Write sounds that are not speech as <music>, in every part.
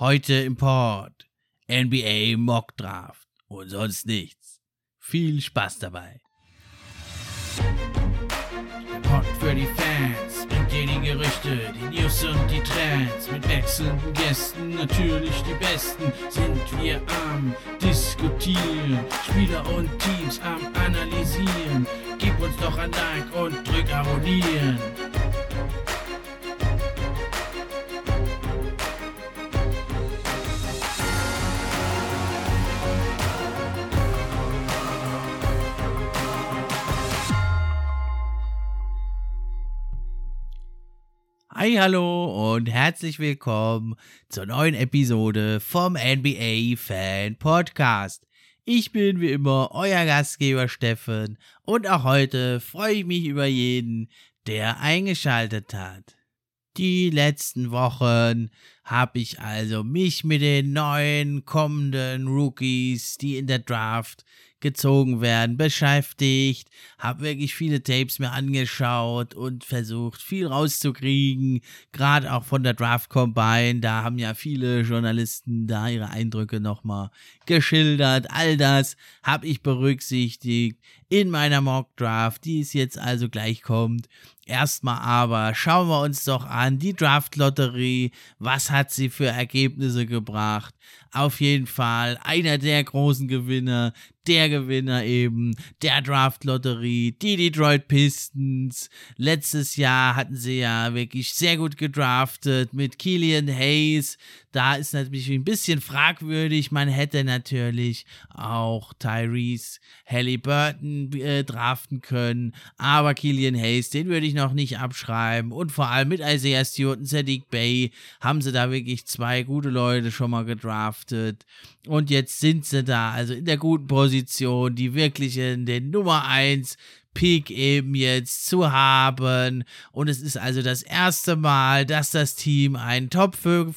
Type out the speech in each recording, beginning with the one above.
Heute im Port. NBA Mock Draft und sonst nichts. Viel Spaß dabei. Pod für die Fans bringt dir Gerüchte, die News und die Trends. Mit wechselnden Gästen, natürlich die besten, sind wir am Diskutieren. Spieler und Teams am Analysieren. Gib uns doch ein Like und drück Abonnieren. Hi, hallo und herzlich willkommen zur neuen Episode vom NBA Fan Podcast. Ich bin wie immer euer Gastgeber Steffen und auch heute freue ich mich über jeden, der eingeschaltet hat. Die letzten Wochen habe ich also mich mit den neuen kommenden Rookies, die in der Draft gezogen werden, beschäftigt, habe wirklich viele Tapes mir angeschaut und versucht, viel rauszukriegen, gerade auch von der Draft Combine, da haben ja viele Journalisten da ihre Eindrücke nochmal geschildert, all das habe ich berücksichtigt in meiner Mock Draft, die es jetzt also gleich kommt. Erstmal aber schauen wir uns doch an die Draft Lotterie, was hat sie für Ergebnisse gebracht? Auf jeden Fall einer der großen Gewinner, der Gewinner eben der Draft Lotterie, die Detroit Pistons. Letztes Jahr hatten sie ja wirklich sehr gut gedraftet mit Killian Hayes. Da ist natürlich ein bisschen fragwürdig. Man hätte natürlich auch Tyrese Halliburton äh, draften können, aber Killian Hayes, den würde ich noch nicht abschreiben. Und vor allem mit Isaiah Stewart und Sadiq Bay haben sie da wirklich zwei gute Leute schon mal gedraftet. Und jetzt sind sie da, also in der guten Position, die wirklich in den Nummer 1 Pick eben jetzt zu haben. Und es ist also das erste Mal, dass das Team einen Top 5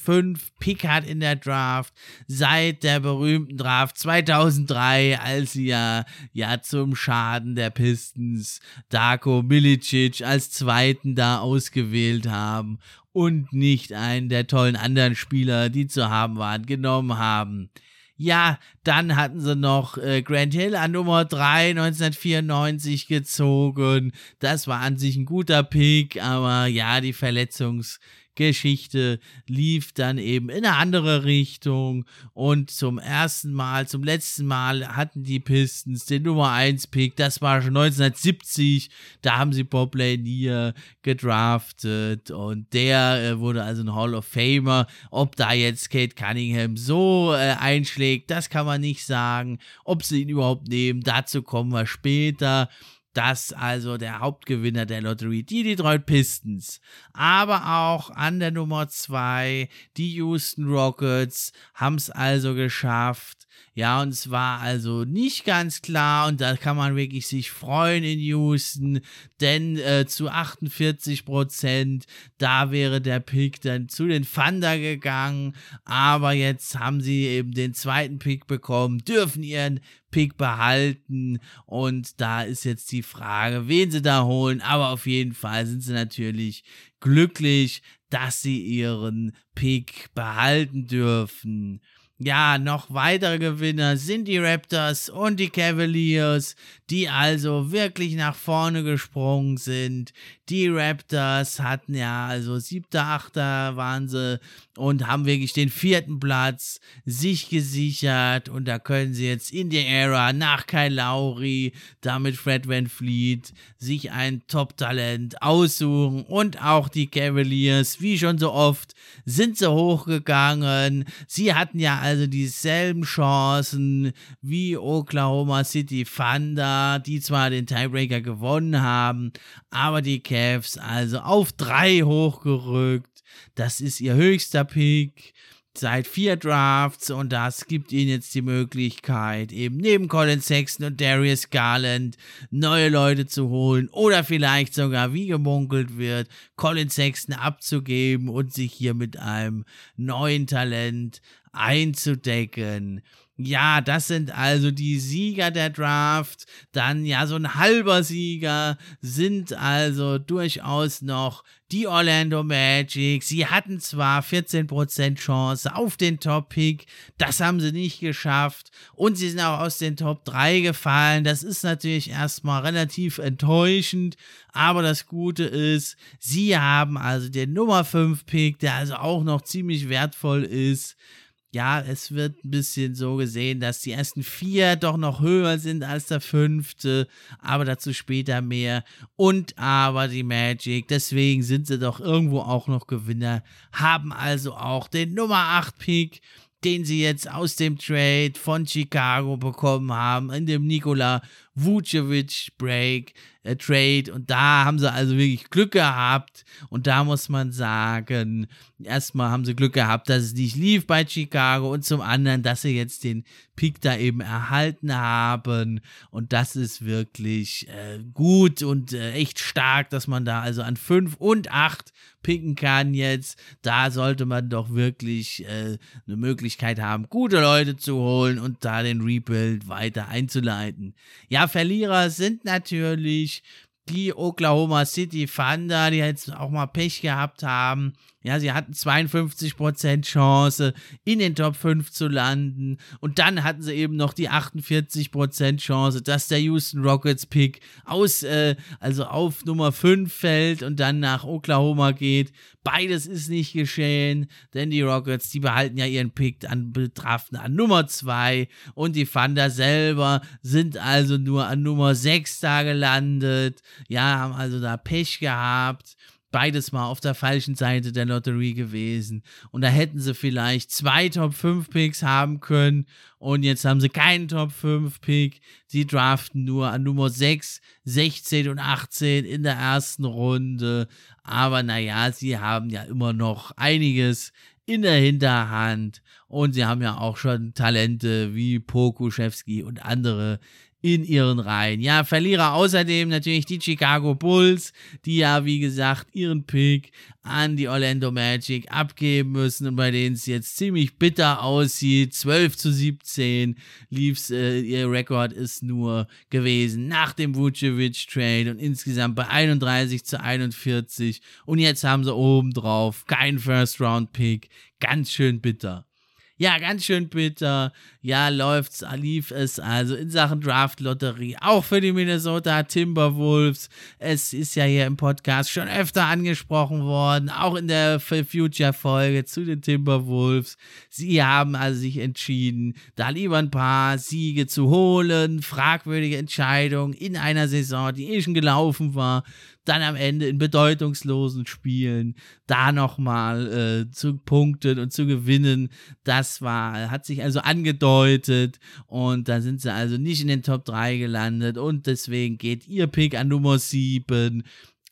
Pick hat in der Draft seit der berühmten Draft 2003, als sie ja, ja zum Schaden der Pistons Darko Milicic als zweiten da ausgewählt haben und nicht einen der tollen anderen Spieler, die zu haben waren, genommen haben. Ja, dann hatten sie noch äh, Grant Hill an Nummer 3 1994 gezogen. Das war an sich ein guter Pick, aber ja, die Verletzungs- Geschichte lief dann eben in eine andere Richtung und zum ersten Mal, zum letzten Mal hatten die Pistons den Nummer 1 Pick, das war schon 1970, da haben sie Bob Lanier gedraftet und der äh, wurde also ein Hall of Famer. Ob da jetzt Kate Cunningham so äh, einschlägt, das kann man nicht sagen. Ob sie ihn überhaupt nehmen, dazu kommen wir später das also der Hauptgewinner der Lotterie, die Detroit Pistons. Aber auch an der Nummer 2, die Houston Rockets, haben es also geschafft. Ja, und es war also nicht ganz klar und da kann man wirklich sich freuen in Houston, denn äh, zu 48 Prozent, da wäre der Pick dann zu den Thunder gegangen, aber jetzt haben sie eben den zweiten Pick bekommen, dürfen ihren Pick behalten und da ist jetzt die Frage, wen sie da holen, aber auf jeden Fall sind sie natürlich glücklich, dass sie ihren Pick behalten dürfen. Ja, noch weitere Gewinner sind die Raptors und die Cavaliers, die also wirklich nach vorne gesprungen sind. Die Raptors hatten ja also siebter, achter waren sie und haben wirklich den vierten Platz sich gesichert und da können sie jetzt in der Ära nach Kyle Lowry, damit Fred Van Fleet, sich ein Top-Talent aussuchen und auch die Cavaliers, wie schon so oft, sind sie hochgegangen. Sie hatten ja also dieselben Chancen wie Oklahoma City Thunder, die zwar den Tiebreaker gewonnen haben, aber die Cavs also auf drei hochgerückt. Das ist ihr höchster Pick seit vier Drafts und das gibt ihnen jetzt die Möglichkeit, eben neben Colin Sexton und Darius Garland neue Leute zu holen oder vielleicht sogar, wie gemunkelt wird, Colin Sexton abzugeben und sich hier mit einem neuen Talent einzudecken. Ja, das sind also die Sieger der Draft. Dann ja, so ein halber Sieger sind also durchaus noch die Orlando Magic. Sie hatten zwar 14% Chance auf den Top-Pick, das haben sie nicht geschafft. Und sie sind auch aus den Top 3 gefallen. Das ist natürlich erstmal relativ enttäuschend. Aber das Gute ist, sie haben also den Nummer 5-Pick, der also auch noch ziemlich wertvoll ist ja, es wird ein bisschen so gesehen, dass die ersten vier doch noch höher sind als der fünfte, aber dazu später mehr. Und aber die Magic, deswegen sind sie doch irgendwo auch noch Gewinner, haben also auch den Nummer 8 Pick, den sie jetzt aus dem Trade von Chicago bekommen haben, in dem Nikola Vucevic Break äh, Trade. Und da haben sie also wirklich Glück gehabt. Und da muss man sagen, erstmal haben sie Glück gehabt, dass es nicht lief bei Chicago. Und zum anderen, dass sie jetzt den Pick da eben erhalten haben. Und das ist wirklich äh, gut und äh, echt stark, dass man da also an 5 und 8 picken kann jetzt. Da sollte man doch wirklich äh, eine Möglichkeit haben, gute Leute zu holen und da den Rebuild weiter einzuleiten. Ja, Verlierer sind natürlich die Oklahoma City Thunder, die jetzt auch mal Pech gehabt haben. Ja, sie hatten 52% Chance, in den Top 5 zu landen. Und dann hatten sie eben noch die 48% Chance, dass der Houston Rockets Pick aus, äh, also auf Nummer 5 fällt und dann nach Oklahoma geht. Beides ist nicht geschehen, denn die Rockets, die behalten ja ihren Pick an betrachten an Nummer 2 und die Thunder selber sind also nur an Nummer 6 da gelandet. Ja, haben also da Pech gehabt beides mal auf der falschen Seite der Lotterie gewesen. Und da hätten sie vielleicht zwei Top 5 Picks haben können. Und jetzt haben sie keinen Top 5 Pick. Sie draften nur an Nummer 6, 16 und 18 in der ersten Runde. Aber naja, sie haben ja immer noch einiges in der Hinterhand. Und sie haben ja auch schon Talente wie Pokuschewski und andere, in ihren Reihen. Ja, Verlierer außerdem natürlich die Chicago Bulls, die ja, wie gesagt, ihren Pick an die Orlando Magic abgeben müssen und bei denen es jetzt ziemlich bitter aussieht. 12 zu 17 lief's, äh, ihr Rekord ist nur gewesen nach dem Vucevic Trade und insgesamt bei 31 zu 41 und jetzt haben sie obendrauf kein First Round Pick. Ganz schön bitter. Ja, ganz schön bitter. Ja, läuft's, lief es also in Sachen Draft-Lotterie. Auch für die Minnesota Timberwolves. Es ist ja hier im Podcast schon öfter angesprochen worden. Auch in der Future-Folge zu den Timberwolves. Sie haben also sich entschieden, da lieber ein paar Siege zu holen. Fragwürdige Entscheidung in einer Saison, die eh schon gelaufen war dann am Ende in bedeutungslosen Spielen da nochmal äh, zu punkten und zu gewinnen. Das war, hat sich also angedeutet und da sind sie also nicht in den Top 3 gelandet und deswegen geht ihr Pick an Nummer 7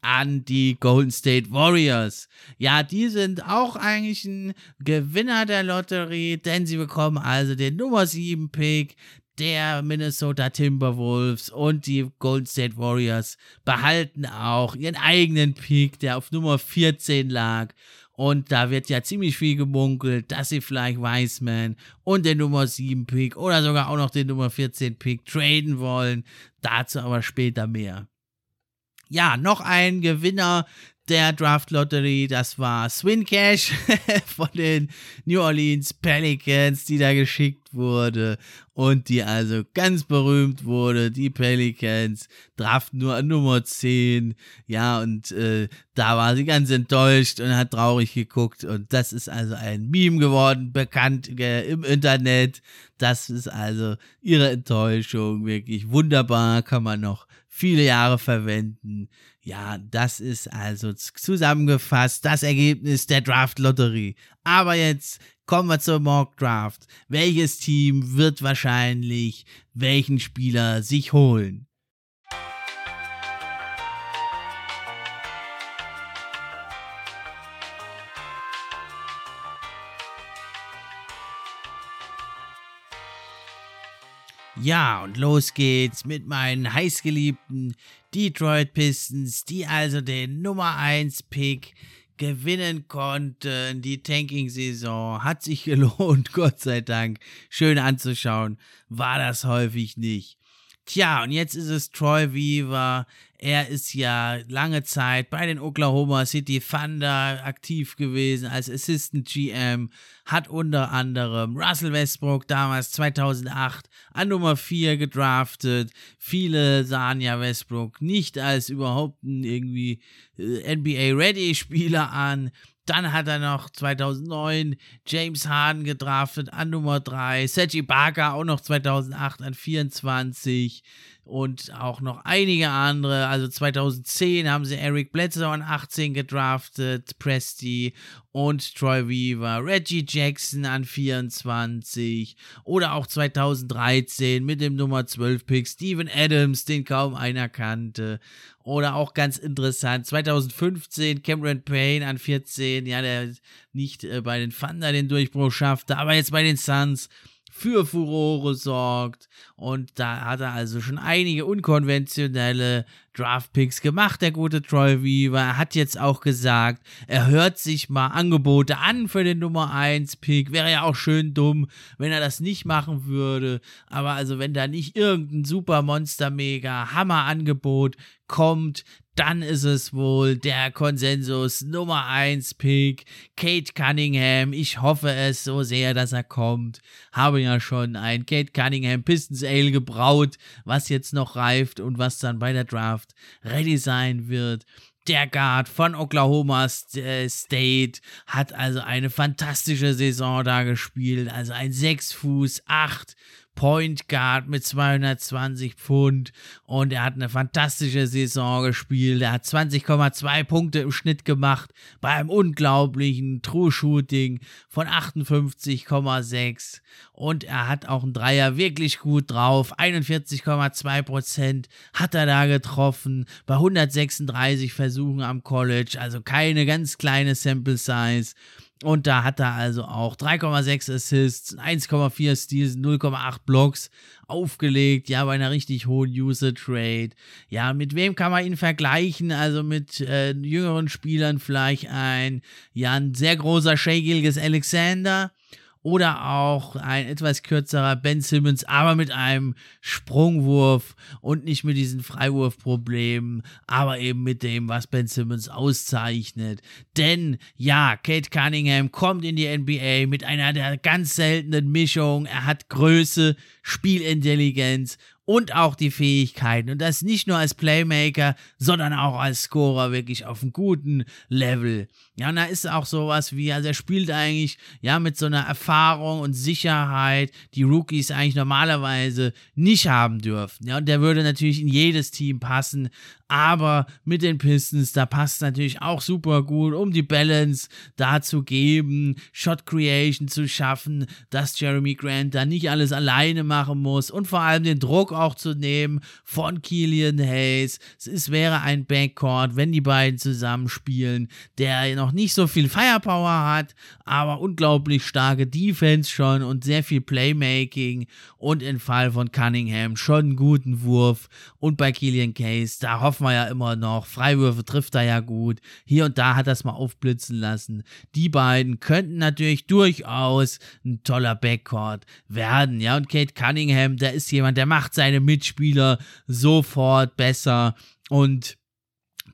an die Golden State Warriors. Ja, die sind auch eigentlich ein Gewinner der Lotterie, denn sie bekommen also den Nummer 7 Pick der Minnesota Timberwolves und die Golden State Warriors behalten auch ihren eigenen Pick, der auf Nummer 14 lag. Und da wird ja ziemlich viel gemunkelt, dass sie vielleicht Wiseman und den Nummer 7 Pick oder sogar auch noch den Nummer 14 Pick traden wollen. Dazu aber später mehr. Ja, noch ein Gewinner der Draft Lottery, das war Swin Cash <laughs> von den New Orleans Pelicans, die da geschickt wurde und die also ganz berühmt wurde. Die Pelicans draften nur an Nummer 10, ja, und äh, da war sie ganz enttäuscht und hat traurig geguckt und das ist also ein Meme geworden, bekannt äh, im Internet. Das ist also ihre Enttäuschung, wirklich wunderbar, kann man noch viele Jahre verwenden. Ja, das ist also zusammengefasst das Ergebnis der Draft-Lotterie. Aber jetzt kommen wir zur Mock Draft. Welches Team wird wahrscheinlich welchen Spieler sich holen? Ja, und los geht's mit meinen heißgeliebten Detroit Pistons, die also den Nummer 1 Pick gewinnen konnten. Die Tanking-Saison hat sich <laughs> gelohnt, Gott sei Dank. Schön anzuschauen, war das häufig nicht. Tja, und jetzt ist es Troy Weaver. Er ist ja lange Zeit bei den Oklahoma City Thunder aktiv gewesen als Assistant GM, hat unter anderem Russell Westbrook damals 2008 an Nummer 4 gedraftet. Viele sahen ja Westbrook nicht als überhaupt irgendwie äh, NBA-Ready-Spieler an. Dann hat er noch 2009 James Harden gedraftet an Nummer 3, Sergi Barker auch noch 2008 an 24 und auch noch einige andere. Also 2010 haben sie Eric Bledsoe an 18 gedraftet, Presti und Troy Weaver, Reggie Jackson an 24 oder auch 2013 mit dem Nummer 12 Pick Steven Adams, den kaum einer kannte. Oder auch ganz interessant, 2015 Cameron Payne an 14, ja, der nicht äh, bei den Thunder den Durchbruch schaffte, aber jetzt bei den Suns für Furore sorgt. Und da hat er also schon einige unkonventionelle Draftpicks gemacht, der gute Troy Weaver. Er hat jetzt auch gesagt, er hört sich mal Angebote an für den Nummer 1 Pick. Wäre ja auch schön dumm, wenn er das nicht machen würde. Aber also, wenn da nicht irgendein super Monster Mega Hammer Angebot kommt, dann ist es wohl der Konsensus Nummer 1 Pick, Kate Cunningham. Ich hoffe es so sehr, dass er kommt. Habe ja schon ein Kate Cunningham Pistons Ale gebraut, was jetzt noch reift und was dann bei der Draft ready sein wird. Der Guard von Oklahoma äh, State hat also eine fantastische Saison da gespielt. Also ein 6 Fuß 8 Point Guard mit 220 Pfund und er hat eine fantastische Saison gespielt. Er hat 20,2 Punkte im Schnitt gemacht bei einem unglaublichen True Shooting von 58,6 und er hat auch einen Dreier wirklich gut drauf. 41,2 Prozent hat er da getroffen bei 136 Versuchen am College, also keine ganz kleine Sample Size. Und da hat er also auch 3,6 Assists, 1,4 Steals, 0,8 Blocks aufgelegt, ja, bei einer richtig hohen Usage Rate. Ja, mit wem kann man ihn vergleichen? Also mit äh, jüngeren Spielern vielleicht ein, ja, ein sehr großer Shea Gilgis Alexander oder auch ein etwas kürzerer Ben Simmons, aber mit einem Sprungwurf und nicht mit diesen Freiwurfproblemen, aber eben mit dem, was Ben Simmons auszeichnet. Denn ja, Kate Cunningham kommt in die NBA mit einer der ganz seltenen Mischungen. Er hat Größe, Spielintelligenz und auch die Fähigkeiten. Und das nicht nur als Playmaker, sondern auch als Scorer wirklich auf einem guten Level. Ja, und da ist auch sowas wie, also er spielt eigentlich, ja, mit so einer Erfahrung und Sicherheit, die Rookies eigentlich normalerweise nicht haben dürfen. Ja, und der würde natürlich in jedes Team passen, aber mit den Pistons, da passt natürlich auch super gut, um die Balance da zu geben, Shot Creation zu schaffen, dass Jeremy Grant da nicht alles alleine machen muss und vor allem den Druck auch zu nehmen von Killian Hayes. Es wäre ein Backcourt, wenn die beiden zusammenspielen, der noch nicht so viel Firepower hat, aber unglaublich starke Defense schon und sehr viel Playmaking und im Fall von Cunningham schon einen guten Wurf und bei Killian Case, da hoffen wir ja immer noch, Freiwürfe trifft er ja gut, hier und da hat er es mal aufblitzen lassen. Die beiden könnten natürlich durchaus ein toller Backcourt werden, ja, und Kate Cunningham, der ist jemand, der macht sein seine Mitspieler sofort besser. Und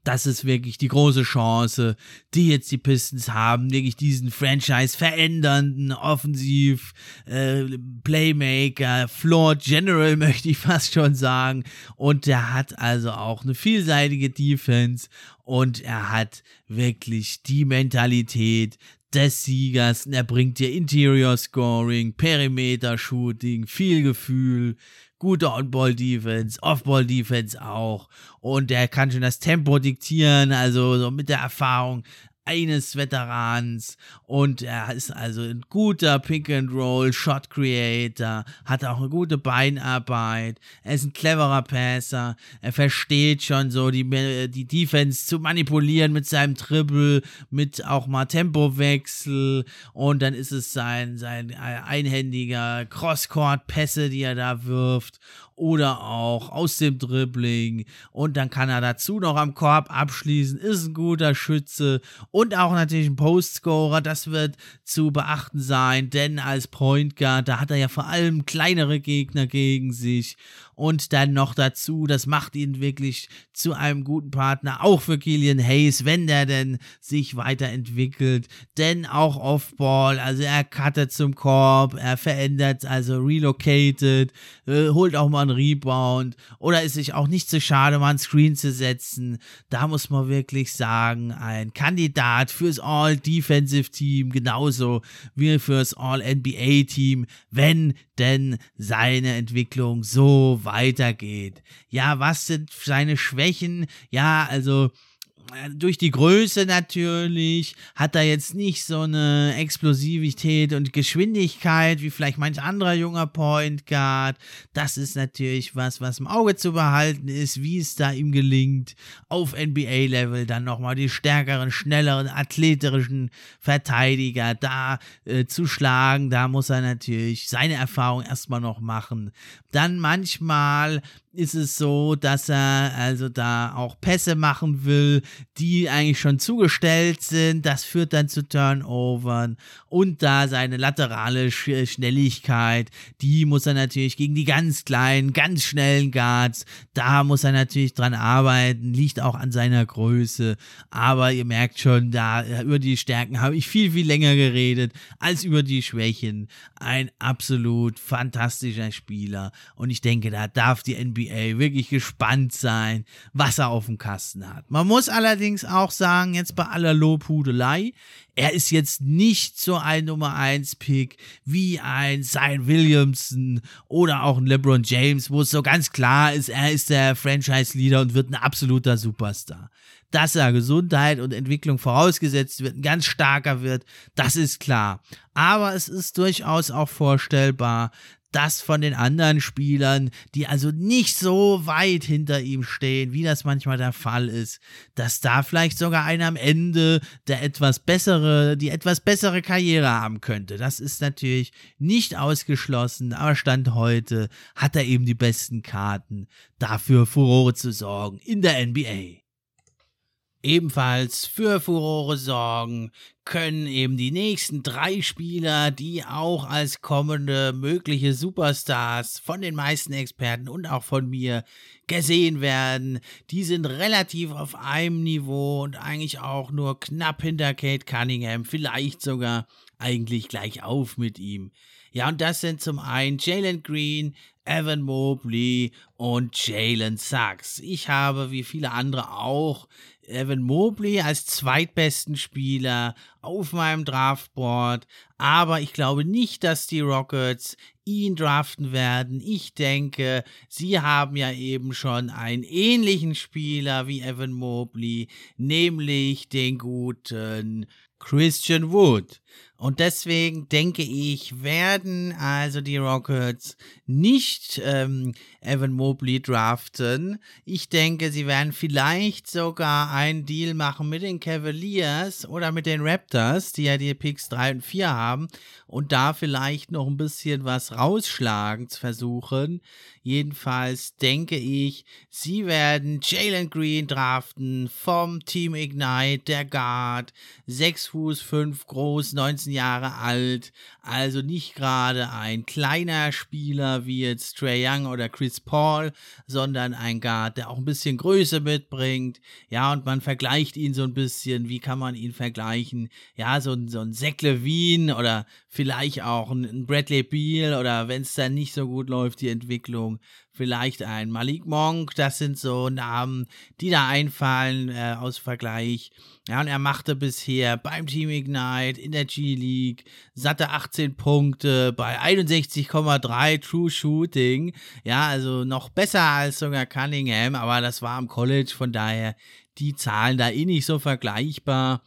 das ist wirklich die große Chance, die jetzt die Pistons haben, wirklich diesen Franchise verändernden Offensiv äh, Playmaker, Floor General <laughs> möchte ich fast schon sagen und der hat also auch eine vielseitige Defense und er hat wirklich die Mentalität des Siegers. Er bringt dir Interior Scoring, Perimeter Shooting, viel Gefühl, gute On-Ball-Defense, Off-Ball-Defense auch. Und er kann schon das Tempo diktieren, also so mit der Erfahrung eines Veterans und er ist also ein guter Pick-and-Roll Shot Creator, hat auch eine gute Beinarbeit, er ist ein cleverer Passer, er versteht schon so die, die Defense zu manipulieren mit seinem Triple, mit auch mal Tempowechsel und dann ist es sein, sein einhändiger Crosscourt-Pässe, die er da wirft oder auch aus dem Dribbling. Und dann kann er dazu noch am Korb abschließen, ist ein guter Schütze. Und auch natürlich ein Postscorer, das wird zu beachten sein, denn als Point Guard, da hat er ja vor allem kleinere Gegner gegen sich und dann noch dazu, das macht ihn wirklich zu einem guten Partner, auch für Killian Hayes, wenn der denn sich weiterentwickelt, denn auch Offball, also er cuttet zum Korb, er verändert, also relocated, äh, holt auch mal einen Rebound. Oder ist sich auch nicht zu schade, mal einen Screen zu setzen, da muss man wirklich sagen, ein Kandidat fürs All-Defensive-Team, genauso wie fürs All-NBA-Team, wenn denn seine Entwicklung so weitergeht. Ja, was sind seine Schwächen? Ja, also durch die Größe natürlich hat er jetzt nicht so eine Explosivität und Geschwindigkeit wie vielleicht manch anderer junger Point Guard. Das ist natürlich was, was im Auge zu behalten ist, wie es da ihm gelingt, auf NBA-Level dann nochmal die stärkeren, schnelleren, athletischen Verteidiger da äh, zu schlagen. Da muss er natürlich seine Erfahrung erstmal noch machen. Dann manchmal ist es so, dass er also da auch Pässe machen will, die eigentlich schon zugestellt sind. Das führt dann zu Turnovern und da seine laterale Schnelligkeit, die muss er natürlich gegen die ganz kleinen, ganz schnellen Guards, da muss er natürlich dran arbeiten, liegt auch an seiner Größe. Aber ihr merkt schon, da über die Stärken habe ich viel, viel länger geredet als über die Schwächen. Ein absolut fantastischer Spieler und ich denke, da darf die NBA NBA wirklich gespannt sein, was er auf dem Kasten hat. Man muss allerdings auch sagen, jetzt bei aller Lobhudelei, er ist jetzt nicht so ein Nummer 1 Pick wie ein Zion Williamson oder auch ein LeBron James, wo es so ganz klar ist, er ist der Franchise Leader und wird ein absoluter Superstar. Dass er Gesundheit und Entwicklung vorausgesetzt wird, ein ganz starker wird, das ist klar. Aber es ist durchaus auch vorstellbar, das von den anderen Spielern, die also nicht so weit hinter ihm stehen, wie das manchmal der Fall ist, dass da vielleicht sogar einer am Ende der etwas bessere, die etwas bessere Karriere haben könnte. Das ist natürlich nicht ausgeschlossen, aber Stand heute hat er eben die besten Karten, dafür Furore zu sorgen in der NBA ebenfalls für Furore sorgen können eben die nächsten drei Spieler, die auch als kommende mögliche Superstars von den meisten Experten und auch von mir gesehen werden. Die sind relativ auf einem Niveau und eigentlich auch nur knapp hinter Kate Cunningham, vielleicht sogar eigentlich gleich auf mit ihm. Ja, und das sind zum einen Jalen Green, Evan Mobley und Jalen Sachs. Ich habe, wie viele andere auch, Evan Mobley als zweitbesten Spieler auf meinem Draftboard, aber ich glaube nicht, dass die Rockets ihn draften werden. Ich denke, sie haben ja eben schon einen ähnlichen Spieler wie Evan Mobley, nämlich den guten Christian Wood. Und deswegen denke ich, werden also die Rockets nicht ähm, Evan Mobley draften. Ich denke, sie werden vielleicht sogar einen Deal machen mit den Cavaliers oder mit den Raptors, die ja die Picks 3 und 4 haben, und da vielleicht noch ein bisschen was rausschlagen zu versuchen. Jedenfalls denke ich, sie werden Jalen Green draften vom Team Ignite, der Guard, 6 Fuß 5 groß, 19 Jahre alt, also nicht gerade ein kleiner Spieler wie jetzt Trey Young oder Chris Paul, sondern ein Guard, der auch ein bisschen Größe mitbringt. Ja, und man vergleicht ihn so ein bisschen, wie kann man ihn vergleichen? Ja, so, so ein Zach Levine oder vielleicht auch ein Bradley Beal oder wenn es dann nicht so gut läuft, die Entwicklung, vielleicht ein Malik Monk, das sind so Namen, die da einfallen äh, aus Vergleich. Ja, und er machte bisher beim Team Ignite in der G-League satte 18 Punkte bei 61,3 True Shooting. Ja, also noch besser als sogar Cunningham, aber das war am College, von daher die Zahlen da eh nicht so vergleichbar.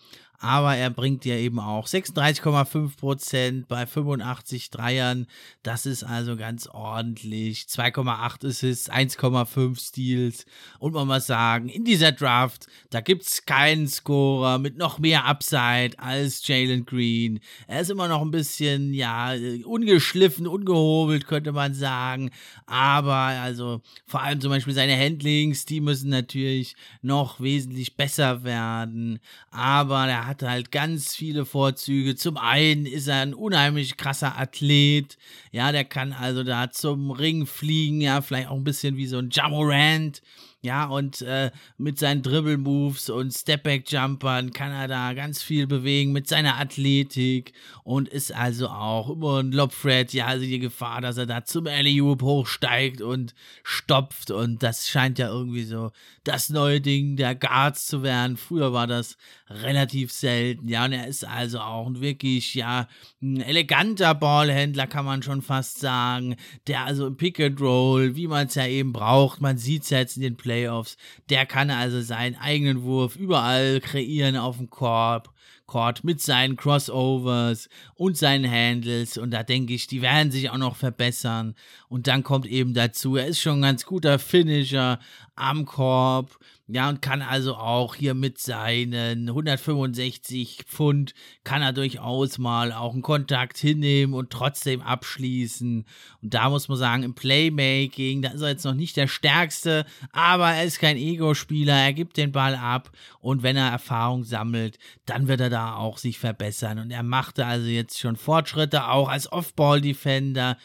Aber er bringt dir eben auch 36,5 Prozent bei 85 Dreiern. Das ist also ganz ordentlich. 2,8 Assists, 1,5 Steals. Und man muss sagen, in dieser Draft, da gibt es keinen Scorer mit noch mehr Upside als Jalen Green. Er ist immer noch ein bisschen, ja, ungeschliffen, ungehobelt, könnte man sagen. Aber also vor allem zum Beispiel seine Handlings, die müssen natürlich noch wesentlich besser werden. Aber er hat halt ganz viele Vorzüge. Zum einen ist er ein unheimlich krasser Athlet. Ja, der kann also da zum Ring fliegen, ja, vielleicht auch ein bisschen wie so ein Jamorant. Ja, und äh, mit seinen Dribble-Moves und Stepback-Jumpern kann er da ganz viel bewegen mit seiner Athletik und ist also auch immer ein Lobthread. Ja, also die Gefahr, dass er da zum alley hochsteigt und stopft und das scheint ja irgendwie so das neue Ding der Guards zu werden. Früher war das relativ selten. Ja, und er ist also auch ein wirklich, ja, ein eleganter Ballhändler, kann man schon fast sagen, der also im Pick and Roll, wie man es ja eben braucht, man sieht es jetzt in den Plays, Playoffs. Der kann also seinen eigenen Wurf überall kreieren auf dem Korb. Court mit seinen Crossovers und seinen Handles und da denke ich, die werden sich auch noch verbessern und dann kommt eben dazu, er ist schon ein ganz guter Finisher am Korb ja, und kann also auch hier mit seinen 165 Pfund, kann er durchaus mal auch einen Kontakt hinnehmen und trotzdem abschließen. Und da muss man sagen, im Playmaking, da ist er jetzt noch nicht der Stärkste, aber er ist kein Ego-Spieler, er gibt den Ball ab und wenn er Erfahrung sammelt, dann wird er da auch sich verbessern. Und er machte also jetzt schon Fortschritte, auch als Off-Ball-Defender.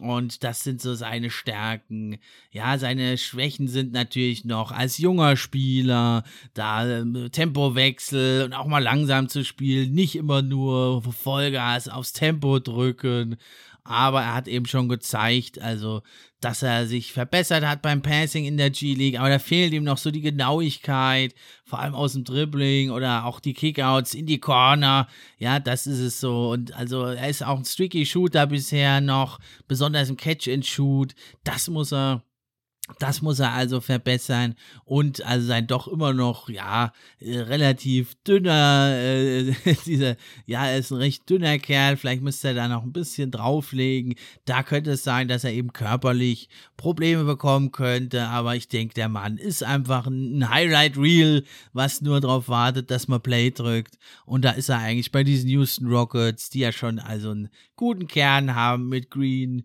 Und das sind so seine Stärken. Ja, seine Schwächen sind natürlich noch als junger Spieler, da äh, Tempowechsel und auch mal langsam zu spielen, nicht immer nur Vollgas aufs Tempo drücken aber er hat eben schon gezeigt, also, dass er sich verbessert hat beim Passing in der G-League, aber da fehlt ihm noch so die Genauigkeit, vor allem aus dem Dribbling oder auch die Kickouts in die Corner. Ja, das ist es so. Und also, er ist auch ein streaky Shooter bisher noch, besonders im Catch and Shoot. Das muss er das muss er also verbessern und also sein doch immer noch, ja, äh, relativ dünner, äh, <laughs> dieser, ja, er ist ein recht dünner Kerl, vielleicht müsste er da noch ein bisschen drauflegen. Da könnte es sein, dass er eben körperlich Probleme bekommen könnte, aber ich denke, der Mann ist einfach ein Highlight Reel, was nur darauf wartet, dass man Play drückt. Und da ist er eigentlich bei diesen Houston Rockets, die ja schon also einen guten Kern haben mit Green,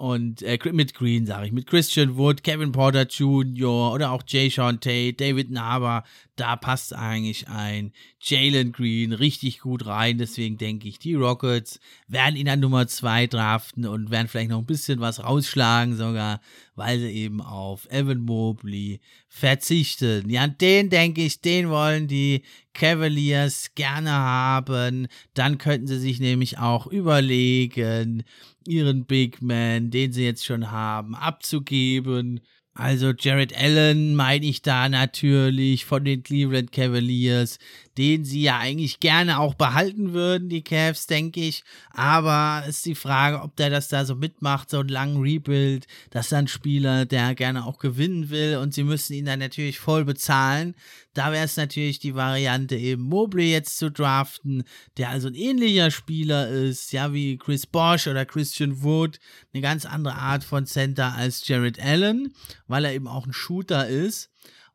und äh, mit Green, sage ich, mit Christian Wood, Kevin Porter Jr. oder auch Jay Sean Tate, David Naber, da passt eigentlich ein Jalen Green richtig gut rein. Deswegen denke ich, die Rockets werden ihn an Nummer 2 draften und werden vielleicht noch ein bisschen was rausschlagen sogar, weil sie eben auf Evan Mobley verzichten. Ja, den denke ich, den wollen die Cavaliers gerne haben. Dann könnten sie sich nämlich auch überlegen, ihren Big Man, den sie jetzt schon haben, abzugeben. Also Jared Allen meine ich da natürlich von den Cleveland Cavaliers den sie ja eigentlich gerne auch behalten würden, die Cavs, denke ich. Aber ist die Frage, ob der das da so mitmacht, so einen langen Rebuild. Das ist ein Spieler, der gerne auch gewinnen will und sie müssen ihn dann natürlich voll bezahlen. Da wäre es natürlich die Variante, eben Mobley jetzt zu draften, der also ein ähnlicher Spieler ist, ja, wie Chris Bosch oder Christian Wood. Eine ganz andere Art von Center als Jared Allen, weil er eben auch ein Shooter ist.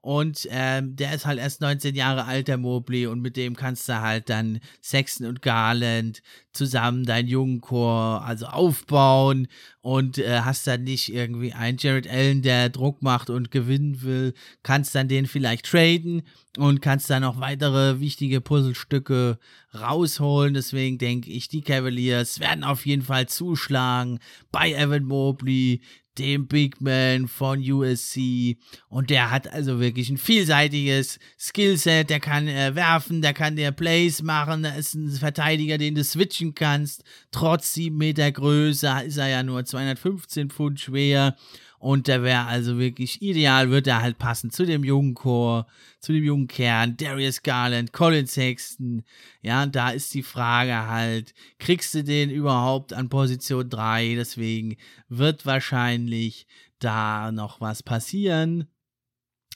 Und ähm, der ist halt erst 19 Jahre alt, der Mobley, und mit dem kannst du halt dann Sexton und Garland zusammen deinen jungen Chor also aufbauen. Und äh, hast dann nicht irgendwie einen Jared Allen, der Druck macht und gewinnen will, kannst dann den vielleicht traden und kannst dann noch weitere wichtige Puzzlestücke rausholen. Deswegen denke ich, die Cavaliers werden auf jeden Fall zuschlagen bei Evan Mobley, dem Big Man von USC. Und der hat also wirklich ein vielseitiges Skillset. Der kann äh, werfen, der kann dir Plays machen. Da ist ein Verteidiger, den du switchen kannst. Trotz 7 Meter Größe ist er ja nur 215 Pfund schwer. Und der wäre also wirklich ideal, wird er halt passen zu dem jungen Chor, zu dem jungen Kern, Darius Garland, Colin Sexton. Ja, da ist die Frage halt, kriegst du den überhaupt an Position 3? Deswegen wird wahrscheinlich da noch was passieren.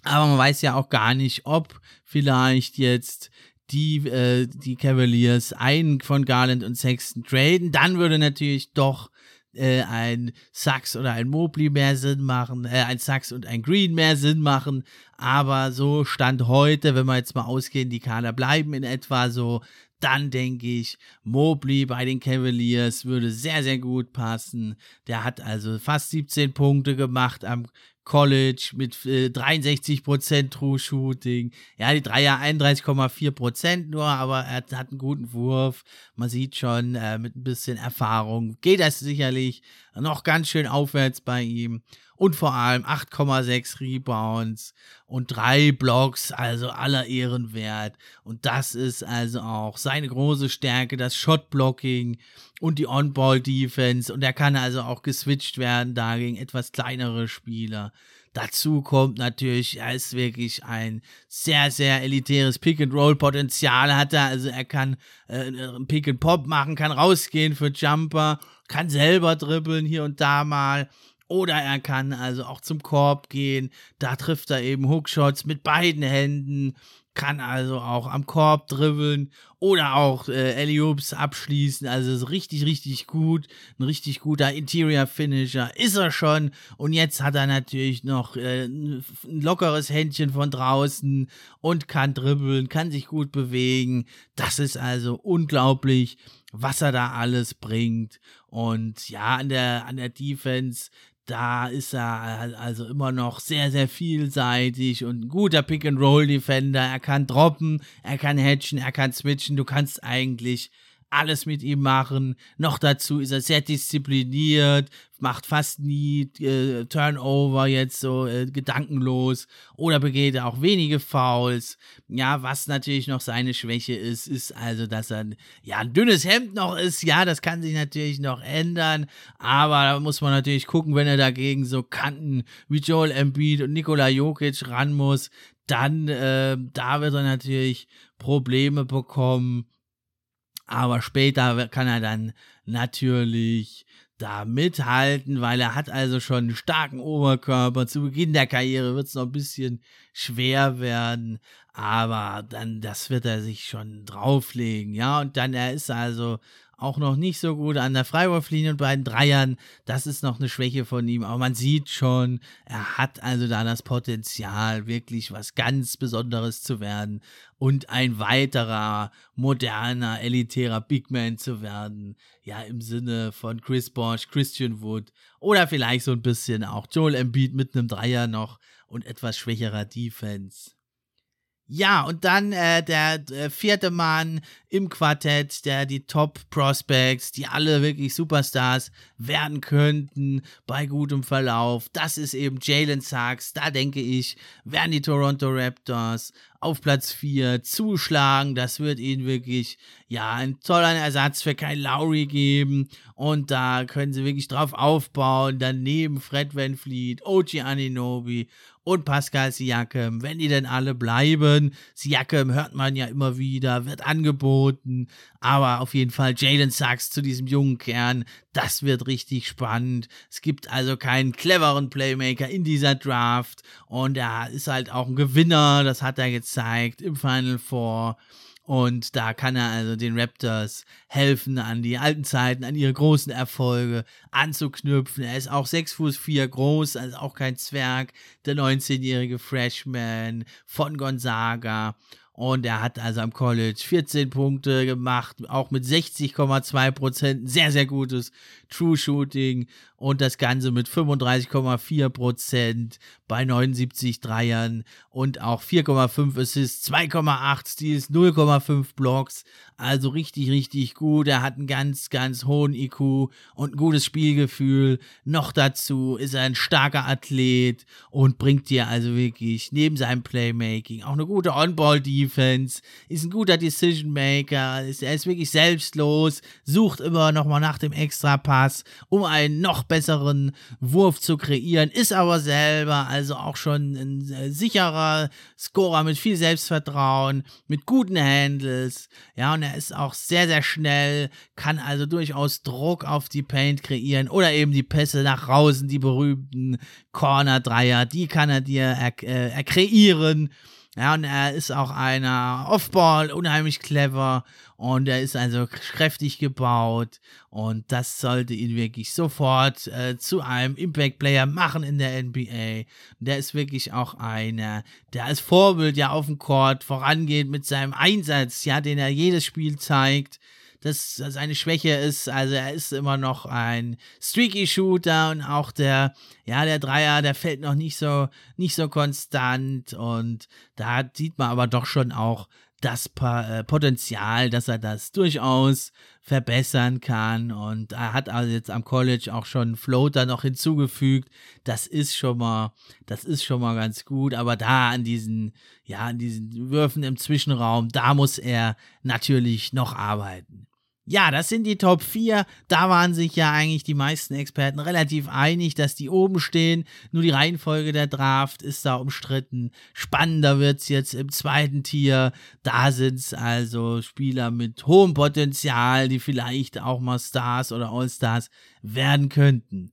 Aber man weiß ja auch gar nicht, ob vielleicht jetzt die, äh, die Cavaliers einen von Garland und Sexton traden, dann würde natürlich doch äh, ein Sachs oder ein Mobley mehr Sinn machen, äh, ein Sachs und ein Green mehr Sinn machen, aber so stand heute, wenn wir jetzt mal ausgehen, die Kader bleiben in etwa so, dann denke ich, Mobley bei den Cavaliers würde sehr, sehr gut passen. Der hat also fast 17 Punkte gemacht am College mit äh, 63% True Shooting. Ja, die Dreier 31,4% nur, aber er hat, einen guten Wurf. Man sieht schon, äh, mit ein bisschen Erfahrung geht das sicherlich noch ganz schön aufwärts bei ihm und vor allem 8,6 Rebounds und drei Blocks, also aller Ehren wert. Und das ist also auch seine große Stärke, das Shot-Blocking und die On-Ball-Defense. Und er kann also auch geswitcht werden da gegen etwas kleinere Spieler. Dazu kommt natürlich, er ist wirklich ein sehr, sehr elitäres Pick-and-Roll-Potenzial hat er. Also er kann äh, Pick-and-Pop machen, kann rausgehen für Jumper, kann selber dribbeln hier und da mal. Oder er kann also auch zum Korb gehen. Da trifft er eben Hookshots mit beiden Händen. Kann also auch am Korb dribbeln oder auch äh, Eliups abschließen. Also ist richtig, richtig gut. Ein richtig guter Interior Finisher ist er schon. Und jetzt hat er natürlich noch äh, ein lockeres Händchen von draußen und kann dribbeln, kann sich gut bewegen. Das ist also unglaublich was er da alles bringt. Und ja, an der, an der Defense, da ist er also immer noch sehr, sehr vielseitig und ein guter Pick-and-Roll-Defender. Er kann droppen, er kann hatchen, er kann switchen. Du kannst eigentlich alles mit ihm machen. Noch dazu ist er sehr diszipliniert, macht fast nie äh, Turnover jetzt so äh, gedankenlos oder begeht auch wenige Fouls. Ja, was natürlich noch seine Schwäche ist, ist also, dass er ja ein dünnes Hemd noch ist. Ja, das kann sich natürlich noch ändern, aber da muss man natürlich gucken, wenn er dagegen so Kanten wie Joel Embiid und Nikola Jokic ran muss, dann äh, da wird er natürlich Probleme bekommen. Aber später kann er dann natürlich da mithalten, weil er hat also schon einen starken Oberkörper. Zu Beginn der Karriere wird es noch ein bisschen schwer werden, aber dann, das wird er sich schon drauflegen, ja. Und dann, er ist also auch noch nicht so gut an der Freiwurflinie und bei den Dreiern. Das ist noch eine Schwäche von ihm. Aber man sieht schon, er hat also da das Potenzial, wirklich was ganz Besonderes zu werden und ein weiterer moderner, elitärer Big Man zu werden. Ja, im Sinne von Chris Bosch, Christian Wood oder vielleicht so ein bisschen auch Joel Embiid mit einem Dreier noch und etwas schwächerer Defense. Ja, und dann äh, der äh, vierte Mann im Quartett, der die Top Prospects, die alle wirklich Superstars werden könnten bei gutem Verlauf. Das ist eben Jalen Sachs. Da denke ich, werden die Toronto Raptors auf Platz 4 zuschlagen. Das wird ihnen wirklich, ja, ein toller Ersatz für Kyle Lowry geben. Und da können sie wirklich drauf aufbauen. Daneben Fred Van Fleet, OG Aninobi und Pascal Siakam, wenn die denn alle bleiben. Siakam hört man ja immer wieder, wird angeboten, aber auf jeden Fall Jalen Sachs zu diesem jungen Kern, das wird richtig spannend. Es gibt also keinen cleveren Playmaker in dieser Draft und er ist halt auch ein Gewinner, das hat er gezeigt im Final Four. Und da kann er also den Raptors helfen, an die alten Zeiten, an ihre großen Erfolge anzuknüpfen. Er ist auch 6 Fuß 4 groß, also auch kein Zwerg, der 19-jährige Freshman von Gonzaga. Und er hat also am College 14 Punkte gemacht, auch mit 60,2 Prozent. Sehr, sehr gutes True Shooting. Und das Ganze mit 35,4 Prozent bei 79 Dreiern und auch 4,5 Assists, 2,8 Steals, 0,5 Blocks. Also richtig, richtig gut. Er hat einen ganz, ganz hohen IQ und ein gutes Spielgefühl. Noch dazu ist er ein starker Athlet und bringt dir also wirklich neben seinem Playmaking auch eine gute On-Ball-Defense. Ist ein guter Decision-Maker. Er ist wirklich selbstlos. Sucht immer nochmal nach dem Extra-Pass, um einen noch besseren Wurf zu kreieren. Ist aber selber also auch schon ein äh, sicherer Scorer mit viel Selbstvertrauen, mit guten Handles. Ja, und er ist auch sehr, sehr schnell, kann also durchaus Druck auf die Paint kreieren oder eben die Pässe nach draußen, die berühmten Corner-Dreier, die kann er dir er, äh, er kreieren. Ja, und er ist auch einer Offball, unheimlich clever und er ist also kräftig gebaut und das sollte ihn wirklich sofort äh, zu einem Impact-Player machen in der NBA. Der ist wirklich auch einer, der als Vorbild ja auf dem Court vorangeht mit seinem Einsatz, ja, den er jedes Spiel zeigt dass seine Schwäche ist. Also er ist immer noch ein streaky Shooter und auch der, ja, der Dreier, der fällt noch nicht so, nicht so konstant und da sieht man aber doch schon auch das äh, Potenzial, dass er das durchaus verbessern kann. Und er hat also jetzt am College auch schon Floater noch hinzugefügt. Das ist schon mal, das ist schon mal ganz gut. Aber da an diesen, ja, an diesen Würfen im Zwischenraum, da muss er natürlich noch arbeiten. Ja, das sind die Top 4. Da waren sich ja eigentlich die meisten Experten relativ einig, dass die oben stehen. Nur die Reihenfolge der Draft ist da umstritten. Spannender wird es jetzt im zweiten Tier. Da sind es also Spieler mit hohem Potenzial, die vielleicht auch mal Stars oder All-Stars werden könnten.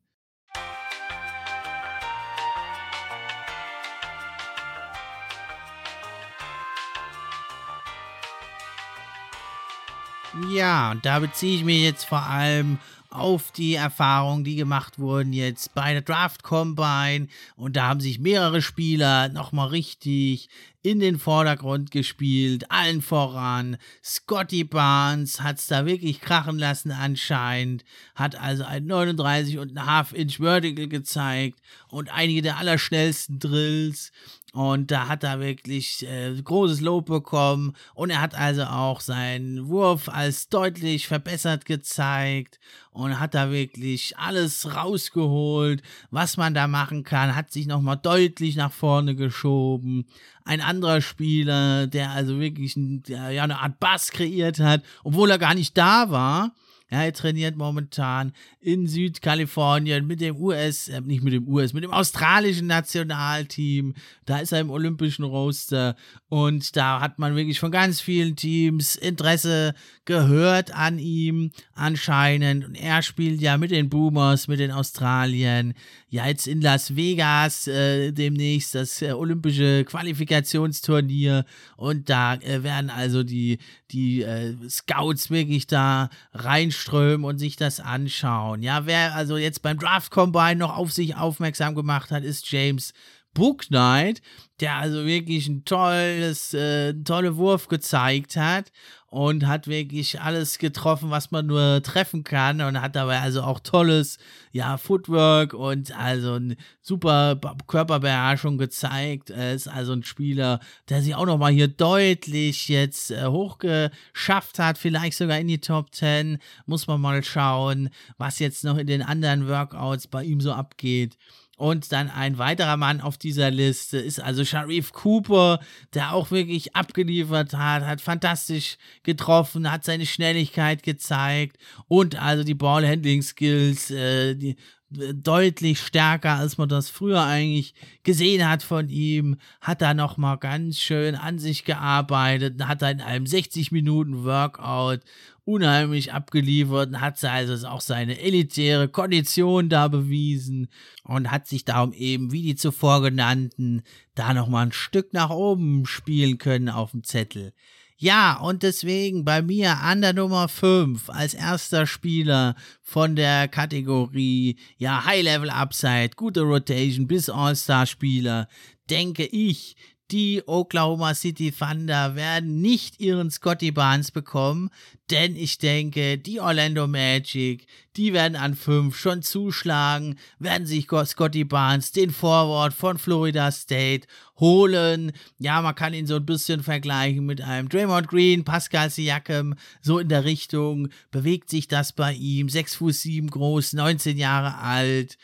Ja, und da beziehe ich mich jetzt vor allem auf die Erfahrungen, die gemacht wurden jetzt bei der Draft Combine. Und da haben sich mehrere Spieler nochmal richtig in den Vordergrund gespielt, allen voran. Scotty Barnes hat es da wirklich krachen lassen anscheinend, hat also ein 39 und ein Half Inch Vertical gezeigt und einige der allerschnellsten Drills und da hat er wirklich äh, großes Lob bekommen. Und er hat also auch seinen Wurf als deutlich verbessert gezeigt. Und hat da wirklich alles rausgeholt, was man da machen kann. Hat sich nochmal deutlich nach vorne geschoben. Ein anderer Spieler, der also wirklich ein, der, ja, eine Art Bass kreiert hat, obwohl er gar nicht da war er trainiert momentan in Südkalifornien mit dem US, äh, nicht mit dem US, mit dem australischen Nationalteam. Da ist er im olympischen Roster und da hat man wirklich von ganz vielen Teams Interesse gehört an ihm anscheinend. Und er spielt ja mit den Boomers, mit den Australien. Ja, jetzt in Las Vegas äh, demnächst das äh, olympische Qualifikationsturnier und da äh, werden also die, die äh, Scouts wirklich da rein reinströmen und sich das anschauen. Ja, wer also jetzt beim Draft Combine noch auf sich aufmerksam gemacht hat, ist James Booknight, der also wirklich ein tolles, äh, tolle Wurf gezeigt hat und hat wirklich alles getroffen, was man nur treffen kann und hat dabei also auch tolles, ja, Footwork und also eine super Körperbeherrschung gezeigt. Er ist also ein Spieler, der sich auch nochmal hier deutlich jetzt äh, hochgeschafft hat, vielleicht sogar in die Top 10. Muss man mal schauen, was jetzt noch in den anderen Workouts bei ihm so abgeht. Und dann ein weiterer Mann auf dieser Liste ist also Sharif Cooper, der auch wirklich abgeliefert hat, hat fantastisch getroffen, hat seine Schnelligkeit gezeigt und also die Ballhandling-Skills, äh, die äh, deutlich stärker, als man das früher eigentlich gesehen hat von ihm, hat da nochmal ganz schön an sich gearbeitet, hat da in einem 60 Minuten Workout unheimlich abgeliefert und hat also auch seine elitäre Kondition da bewiesen und hat sich darum eben, wie die zuvor genannten, da nochmal ein Stück nach oben spielen können auf dem Zettel. Ja, und deswegen bei mir an der Nummer 5 als erster Spieler von der Kategorie, ja, High Level Upside, gute Rotation bis All-Star Spieler, denke ich, die Oklahoma City Thunder werden nicht ihren Scotty Barnes bekommen, denn ich denke, die Orlando Magic, die werden an 5 schon zuschlagen, werden sich Scotty Barnes, den Forward von Florida State, holen. Ja, man kann ihn so ein bisschen vergleichen mit einem Draymond Green, Pascal Siakam, so in der Richtung bewegt sich das bei ihm. 6 Fuß 7 groß, 19 Jahre alt.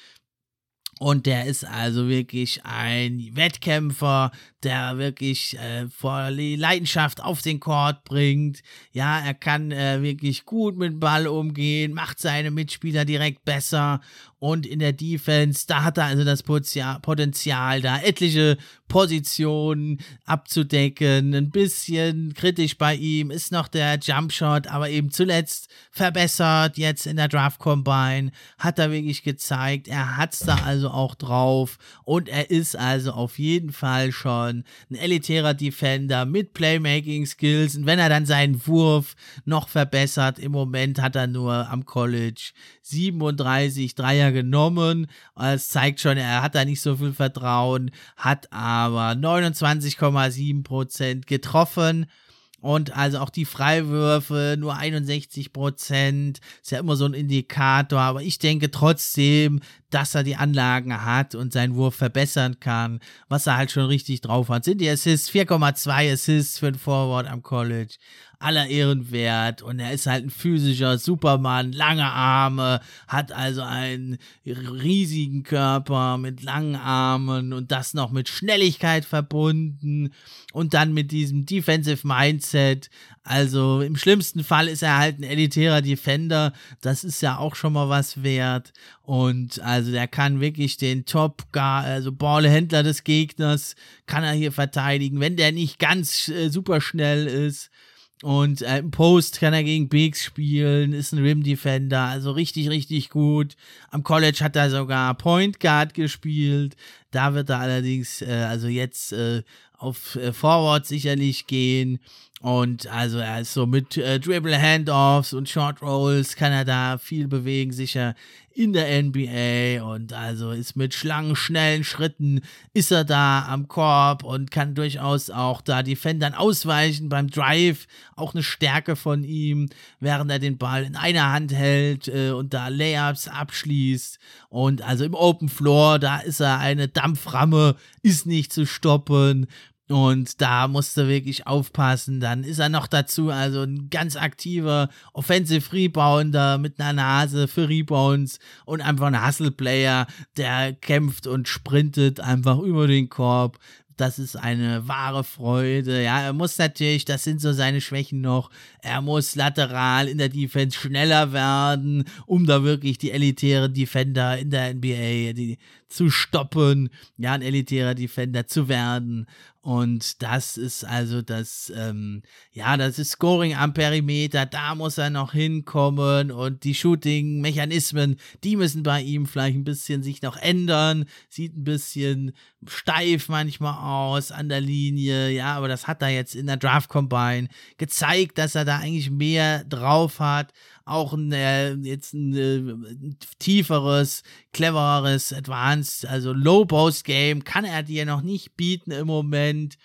Und der ist also wirklich ein Wettkämpfer, der wirklich äh, vor Leidenschaft auf den Court bringt. Ja, er kann äh, wirklich gut mit dem Ball umgehen, macht seine Mitspieler direkt besser und in der Defense, da hat er also das Potenzial, da etliche Positionen abzudecken. Ein bisschen kritisch bei ihm ist noch der Jumpshot, aber eben zuletzt verbessert. Jetzt in der Draft Combine hat er wirklich gezeigt, er hat es da also auch drauf und er ist also auf jeden Fall schon. Ein elitärer Defender mit Playmaking-Skills. Und wenn er dann seinen Wurf noch verbessert, im Moment hat er nur am College 37 Dreier genommen. Das zeigt schon, er hat da nicht so viel Vertrauen, hat aber 29,7 Prozent getroffen. Und also auch die Freiwürfe nur 61 Prozent. Ist ja immer so ein Indikator. Aber ich denke trotzdem, dass er die Anlagen hat und seinen Wurf verbessern kann. Was er halt schon richtig drauf hat. Sind die Assists? 4,2 Assists für ein Forward am College. Aller Ehren wert. Und er ist halt ein physischer Superman, lange Arme, hat also einen riesigen Körper mit langen Armen und das noch mit Schnelligkeit verbunden. Und dann mit diesem Defensive Mindset. Also im schlimmsten Fall ist er halt ein elitärer Defender, das ist ja auch schon mal was wert und also der kann wirklich den Top, also Ballhändler des Gegners, kann er hier verteidigen, wenn der nicht ganz äh, super schnell ist und äh, im Post kann er gegen Bigs spielen, ist ein Rim Defender, also richtig, richtig gut. Am College hat er sogar Point Guard gespielt. Da wird er allerdings, äh, also jetzt äh, auf äh, Forward sicherlich gehen. Und also er ist so mit äh, Dribble Handoffs und Short Rolls kann er da viel bewegen, sicher in der NBA und also ist mit schlangen, schnellen Schritten ist er da am Korb und kann durchaus auch da Defendern ausweichen beim Drive, auch eine Stärke von ihm, während er den Ball in einer Hand hält äh, und da Layups abschließt. Und also im Open Floor, da ist er eine Dampframme, ist nicht zu stoppen und da musste wirklich aufpassen. Dann ist er noch dazu, also ein ganz aktiver Offensive Rebounder mit einer Nase für Rebounds und einfach ein Hustle-Player, der kämpft und sprintet einfach über den Korb das ist eine wahre Freude. Ja, er muss natürlich, das sind so seine Schwächen noch, er muss lateral in der Defense schneller werden, um da wirklich die elitären Defender in der NBA die, zu stoppen, ja, ein elitärer Defender zu werden. Und das ist also das, ähm, ja, das ist Scoring am Perimeter, da muss er noch hinkommen und die Shooting-Mechanismen, die müssen bei ihm vielleicht ein bisschen sich noch ändern. Sieht ein bisschen steif manchmal aus an der Linie, ja, aber das hat er jetzt in der Draft Combine gezeigt, dass er da eigentlich mehr drauf hat auch ein, äh, jetzt ein, äh, tieferes, clevereres, advanced, also Low Post Game kann er dir noch nicht bieten im Moment.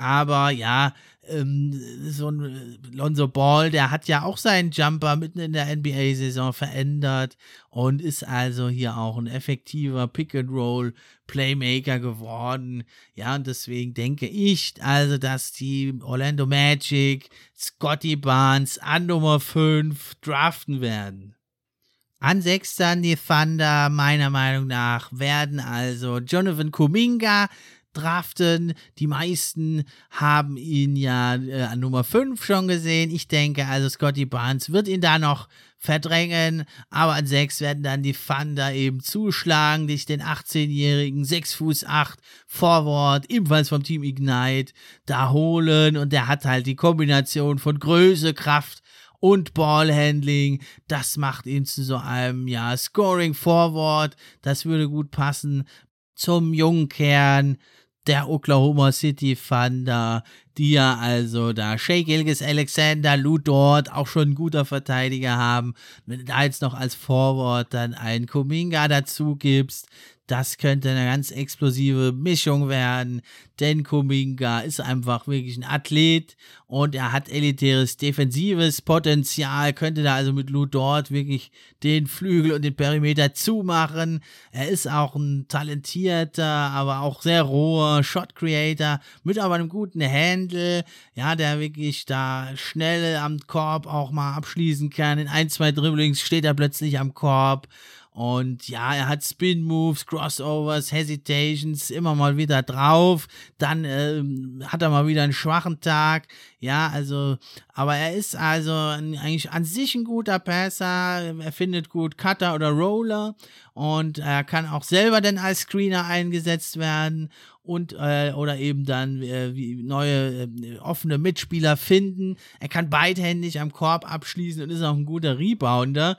Aber ja, ähm, so ein äh, Lonzo Ball, der hat ja auch seinen Jumper mitten in der NBA-Saison verändert und ist also hier auch ein effektiver Pick-and-Roll-Playmaker geworden. Ja, und deswegen denke ich also, dass die Orlando Magic Scotty Barnes an Nummer 5 draften werden. An 6 dann die Thunder, meiner Meinung nach, werden also Jonathan Kuminga draften. Die meisten haben ihn ja äh, an Nummer 5 schon gesehen. Ich denke also, Scotty Barnes wird ihn da noch verdrängen, aber an 6 werden dann die Thunder eben zuschlagen, dich den 18-jährigen 6 Fuß 8 Forward, ebenfalls vom Team Ignite, da holen und der hat halt die Kombination von Größe, Kraft und Ballhandling. Das macht ihn zu so einem, ja, Scoring Forward. Das würde gut passen zum jungen Kern der Oklahoma City Thunder, die ja also da Shea Gilgis Alexander, Lou Dort, auch schon ein guter Verteidiger haben. Wenn du da jetzt noch als Forward dann einen Kuminga dazu gibst, das könnte eine ganz explosive Mischung werden, denn Kuminga ist einfach wirklich ein Athlet und er hat elitäres defensives Potenzial, könnte da also mit Lou Dort wirklich den Flügel und den Perimeter zumachen. Er ist auch ein talentierter, aber auch sehr roher Shot Creator mit aber einem guten Handle, ja, der wirklich da schnell am Korb auch mal abschließen kann. In ein, zwei Dribblings steht er plötzlich am Korb und ja, er hat Spin Moves, Crossovers, Hesitations immer mal wieder drauf. Dann äh, hat er mal wieder einen schwachen Tag. Ja, also, aber er ist also eigentlich an sich ein guter Passer. Er findet gut Cutter oder Roller und er kann auch selber dann als Screener eingesetzt werden und äh, oder eben dann äh, neue äh, offene Mitspieler finden. Er kann beidhändig am Korb abschließen und ist auch ein guter Rebounder.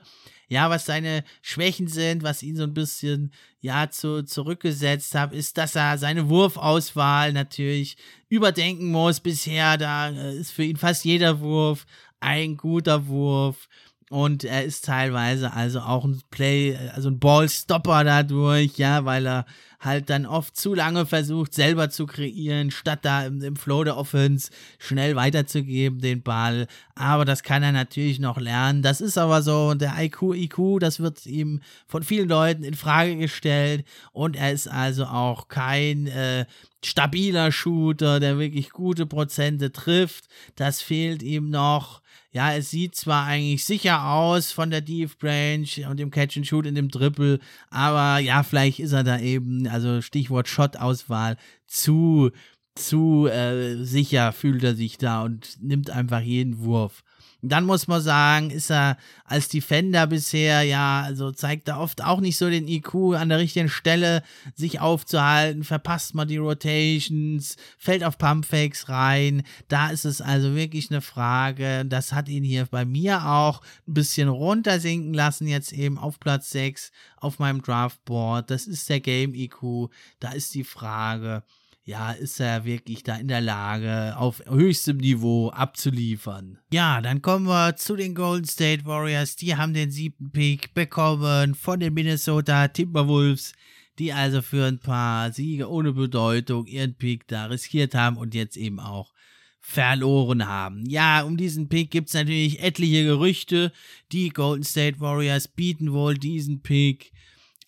Ja, was seine Schwächen sind, was ihn so ein bisschen, ja, zu, zurückgesetzt hat, ist, dass er seine Wurfauswahl natürlich überdenken muss. Bisher, da äh, ist für ihn fast jeder Wurf ein guter Wurf. Und er ist teilweise also auch ein Play, also ein Ballstopper dadurch, ja, weil er halt dann oft zu lange versucht, selber zu kreieren, statt da im, im Flow der Offense schnell weiterzugeben, den Ball. Aber das kann er natürlich noch lernen. Das ist aber so, und der IQ, IQ, das wird ihm von vielen Leuten in Frage gestellt. Und er ist also auch kein äh, stabiler Shooter, der wirklich gute Prozente trifft. Das fehlt ihm noch. Ja, es sieht zwar eigentlich sicher aus von der Deep Range und dem Catch and Shoot in dem Triple, aber ja, vielleicht ist er da eben, also Stichwort Shot-Auswahl, zu, zu äh, sicher fühlt er sich da und nimmt einfach jeden Wurf. Dann muss man sagen, ist er als Defender bisher, ja, also zeigt er oft auch nicht so den IQ an der richtigen Stelle, sich aufzuhalten, verpasst man die Rotations, fällt auf Pumpfakes rein. Da ist es also wirklich eine Frage. Das hat ihn hier bei mir auch ein bisschen runtersinken lassen, jetzt eben auf Platz 6 auf meinem Draftboard. Das ist der Game IQ. Da ist die Frage, ja, ist er wirklich da in der Lage, auf höchstem Niveau abzuliefern. Ja, dann kommen wir zu den Golden State Warriors. Die haben den siebten Pick bekommen von den Minnesota Timberwolves, die also für ein paar Siege ohne Bedeutung ihren Pick da riskiert haben und jetzt eben auch verloren haben. Ja, um diesen Pick gibt es natürlich etliche Gerüchte. Die Golden State Warriors bieten wohl diesen Pick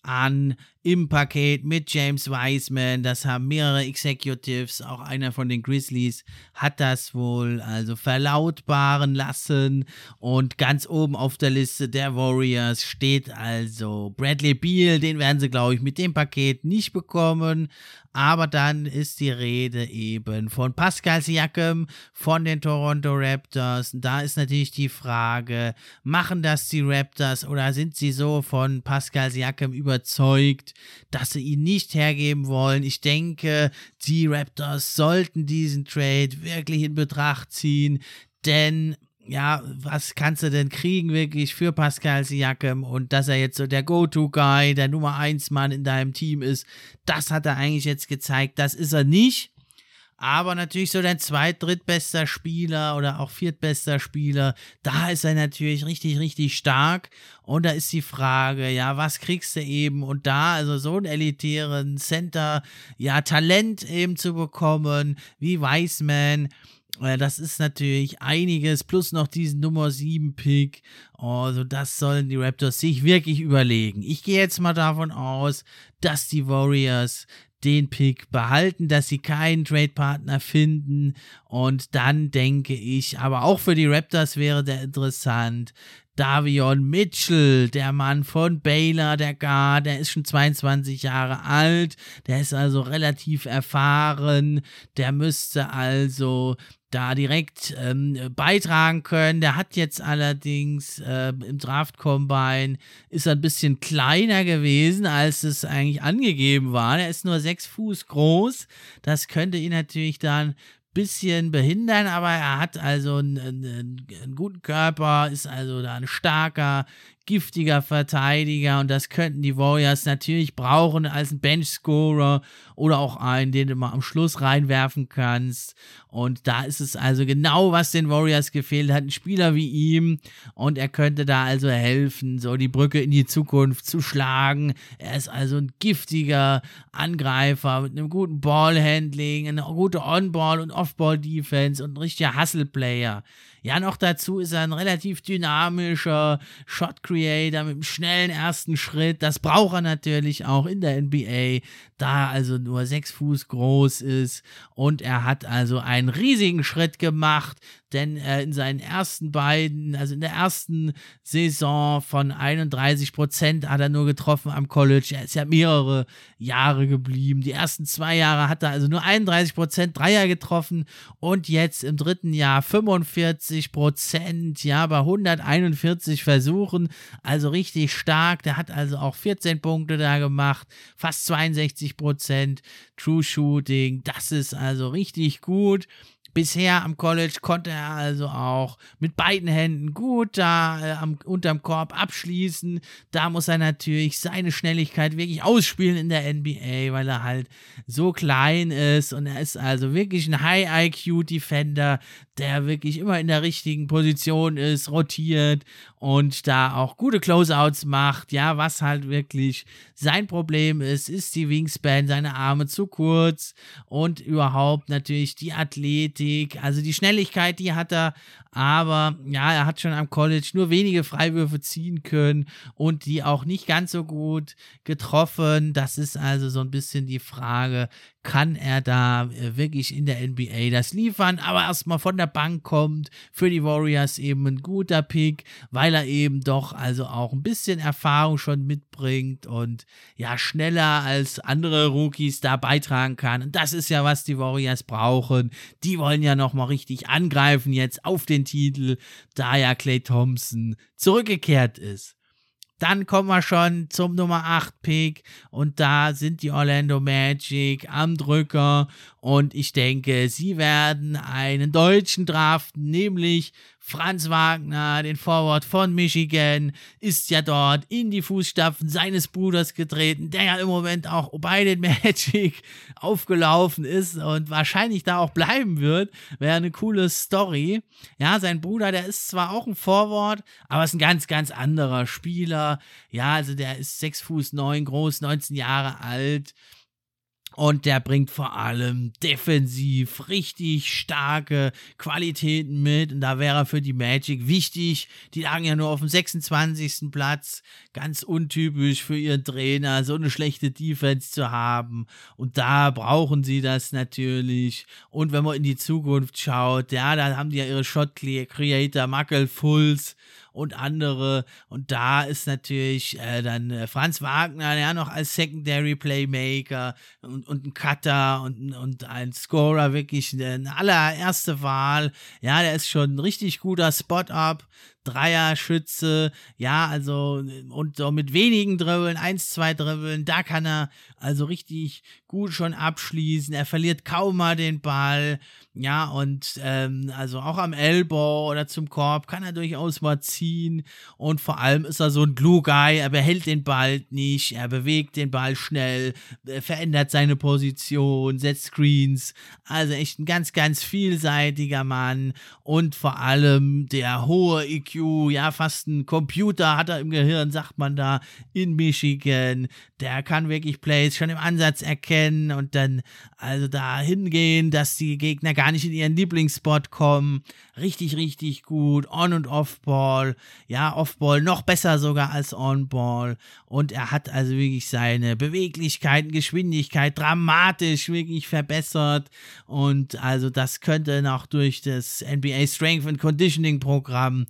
an im Paket mit James Wiseman. Das haben mehrere Executives, auch einer von den Grizzlies hat das wohl also verlautbaren lassen. Und ganz oben auf der Liste der Warriors steht also Bradley Beal. Den werden sie, glaube ich, mit dem Paket nicht bekommen. Aber dann ist die Rede eben von Pascal Siakam von den Toronto Raptors. Da ist natürlich die Frage, machen das die Raptors oder sind sie so von Pascal Siakam überzeugt, dass sie ihn nicht hergeben wollen? Ich denke, die Raptors sollten diesen Trade wirklich in Betracht ziehen, denn ja, was kannst du denn kriegen wirklich für Pascal Siakam und dass er jetzt so der Go-To-Guy, der Nummer 1 Mann in deinem Team ist, das hat er eigentlich jetzt gezeigt, das ist er nicht. Aber natürlich so dein zweit-, drittbester Spieler oder auch viertbester Spieler, da ist er natürlich richtig, richtig stark. Und da ist die Frage, ja, was kriegst du eben? Und da, also so einen elitären Center, ja, Talent eben zu bekommen, wie Wiseman, das ist natürlich einiges, plus noch diesen Nummer 7 Pick. Also das sollen die Raptors sich wirklich überlegen. Ich gehe jetzt mal davon aus, dass die Warriors den Pick behalten, dass sie keinen Trade-Partner finden. Und dann denke ich, aber auch für die Raptors wäre der interessant, Davion Mitchell, der Mann von Baylor, der Guard, der ist schon 22 Jahre alt, der ist also relativ erfahren, der müsste also da direkt ähm, beitragen können. Der hat jetzt allerdings äh, im Draft Combine ist ein bisschen kleiner gewesen, als es eigentlich angegeben war. Er ist nur sechs Fuß groß. Das könnte ihn natürlich dann bisschen behindern, aber er hat also einen, einen, einen, guten Körper, ist also da ein starker, giftiger Verteidiger und das könnten die Warriors natürlich brauchen als ein Bench-Scorer oder auch einen, den du mal am Schluss reinwerfen kannst. Und da ist es also genau, was den Warriors gefehlt hat, ein Spieler wie ihm und er könnte da also helfen, so die Brücke in die Zukunft zu schlagen. Er ist also ein giftiger Angreifer mit einem guten Ballhandling, eine gute On-Ball- und Off-Ball-Defense und ein richtiger Hustle-Player. Ja, noch dazu ist er ein relativ dynamischer Shot Creator mit einem schnellen ersten Schritt. Das braucht er natürlich auch in der NBA, da also nur sechs Fuß groß ist und er hat also einen riesigen Schritt gemacht denn äh, in seinen ersten beiden, also in der ersten Saison von 31 Prozent hat er nur getroffen am College. Er ist ja mehrere Jahre geblieben. Die ersten zwei Jahre hat er also nur 31 Prozent Dreier getroffen und jetzt im dritten Jahr 45 Prozent, ja, bei 141 Versuchen, also richtig stark. Der hat also auch 14 Punkte da gemacht, fast 62 Prozent True Shooting. Das ist also richtig gut. Bisher am College konnte er also auch mit beiden Händen gut da äh, am, unterm Korb abschließen. Da muss er natürlich seine Schnelligkeit wirklich ausspielen in der NBA, weil er halt so klein ist und er ist also wirklich ein High-IQ-Defender, der wirklich immer in der richtigen Position ist, rotiert und da auch gute Closeouts macht. Ja, was halt wirklich sein Problem ist, ist die Wingspan, seine Arme zu kurz und überhaupt natürlich die Athletik, also die Schnelligkeit, die hat er, aber ja, er hat schon am College nur wenige Freiwürfe ziehen können und die auch nicht ganz so gut getroffen. Das ist also so ein bisschen die Frage, kann er da äh, wirklich in der NBA das liefern, aber erstmal von der Bank kommt, für die Warriors eben ein guter Pick, weil er eben doch also auch ein bisschen Erfahrung schon mitbringt und ja schneller als andere Rookies da beitragen kann. Und das ist ja, was die Warriors brauchen. Die wollen ja nochmal richtig angreifen jetzt auf den Titel, da ja Clay Thompson zurückgekehrt ist. Dann kommen wir schon zum Nummer 8 Pick und da sind die Orlando Magic am Drücker und ich denke, sie werden einen Deutschen draften, nämlich Franz Wagner, den Forward von Michigan, ist ja dort in die Fußstapfen seines Bruders getreten, der ja im Moment auch bei den <laughs> Magic aufgelaufen ist und wahrscheinlich da auch bleiben wird. Wäre eine coole Story. Ja, sein Bruder, der ist zwar auch ein Forward, aber ist ein ganz, ganz anderer Spieler. Ja, also der ist 6 Fuß 9 groß, 19 Jahre alt. Und der bringt vor allem defensiv richtig starke Qualitäten mit. Und da wäre für die Magic wichtig. Die lagen ja nur auf dem 26. Platz. Ganz untypisch für ihren Trainer, so eine schlechte Defense zu haben. Und da brauchen sie das natürlich. Und wenn man in die Zukunft schaut, ja, da haben die ja ihre Shot Creator, Muckle Fulls und andere. Und da ist natürlich äh, dann äh, Franz Wagner ja noch als Secondary Playmaker und, und ein Cutter und, und ein Scorer wirklich eine allererste Wahl. Ja, der ist schon ein richtig guter Spot-Up. Dreierschütze, ja, also und so mit wenigen Dribbeln, eins, zwei Dribbeln, da kann er also richtig gut schon abschließen. Er verliert kaum mal den Ball, ja, und ähm, also auch am Elbow oder zum Korb kann er durchaus mal ziehen. Und vor allem ist er so ein Glue Guy, er behält den Ball nicht, er bewegt den Ball schnell, verändert seine Position, setzt Screens. Also echt ein ganz, ganz vielseitiger Mann und vor allem der hohe IQ ja, fast ein Computer hat er im Gehirn, sagt man da, in Michigan. Der kann wirklich Plays schon im Ansatz erkennen und dann also da hingehen, dass die Gegner gar nicht in ihren Lieblingsspot kommen. Richtig, richtig gut. On- und Off-Ball. Ja, Off-Ball noch besser sogar als On-Ball. Und er hat also wirklich seine Beweglichkeit, Geschwindigkeit dramatisch wirklich verbessert. Und also das könnte noch durch das NBA Strength and Conditioning Programm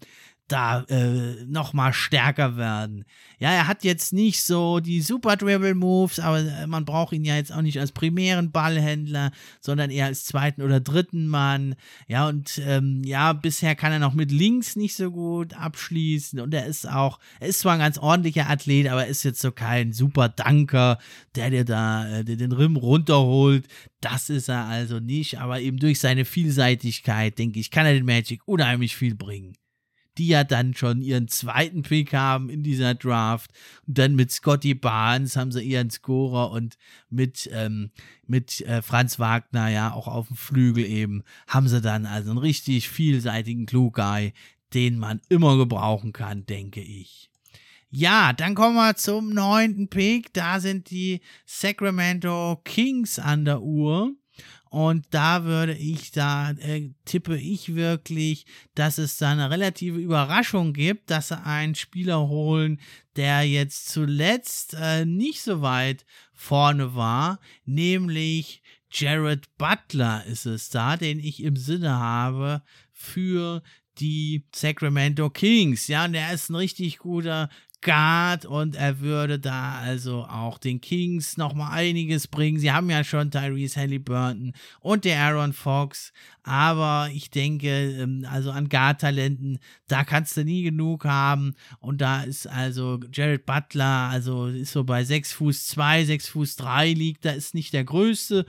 da äh, noch mal stärker werden. Ja, er hat jetzt nicht so die Super Dribble Moves, aber äh, man braucht ihn ja jetzt auch nicht als primären Ballhändler, sondern eher als zweiten oder dritten Mann. Ja, und ähm, ja, bisher kann er noch mit links nicht so gut abschließen und er ist auch, er ist zwar ein ganz ordentlicher Athlet, aber er ist jetzt so kein Super Danker, der dir da äh, den Rim runterholt. Das ist er also nicht, aber eben durch seine Vielseitigkeit, denke ich, kann er den Magic unheimlich viel bringen die ja dann schon ihren zweiten Pick haben in dieser Draft. Und dann mit Scotty Barnes haben sie ihren Scorer und mit, ähm, mit äh, Franz Wagner ja auch auf dem Flügel eben haben sie dann also einen richtig vielseitigen Klugei, den man immer gebrauchen kann, denke ich. Ja, dann kommen wir zum neunten Pick. Da sind die Sacramento Kings an der Uhr. Und da würde ich, da äh, tippe ich wirklich, dass es da eine relative Überraschung gibt, dass sie einen Spieler holen, der jetzt zuletzt äh, nicht so weit vorne war, nämlich Jared Butler ist es da, den ich im Sinne habe für die Sacramento Kings. Ja, und der ist ein richtig guter Guard und er würde da also auch den Kings nochmal einiges bringen. Sie haben ja schon Tyrese Halliburton und der Aaron Fox, aber ich denke, ähm, also an Guard-Talenten, da kannst du nie genug haben und da ist also Jared Butler, also ist so bei 6 Fuß 2, 6 Fuß 3 liegt, da ist nicht der größte,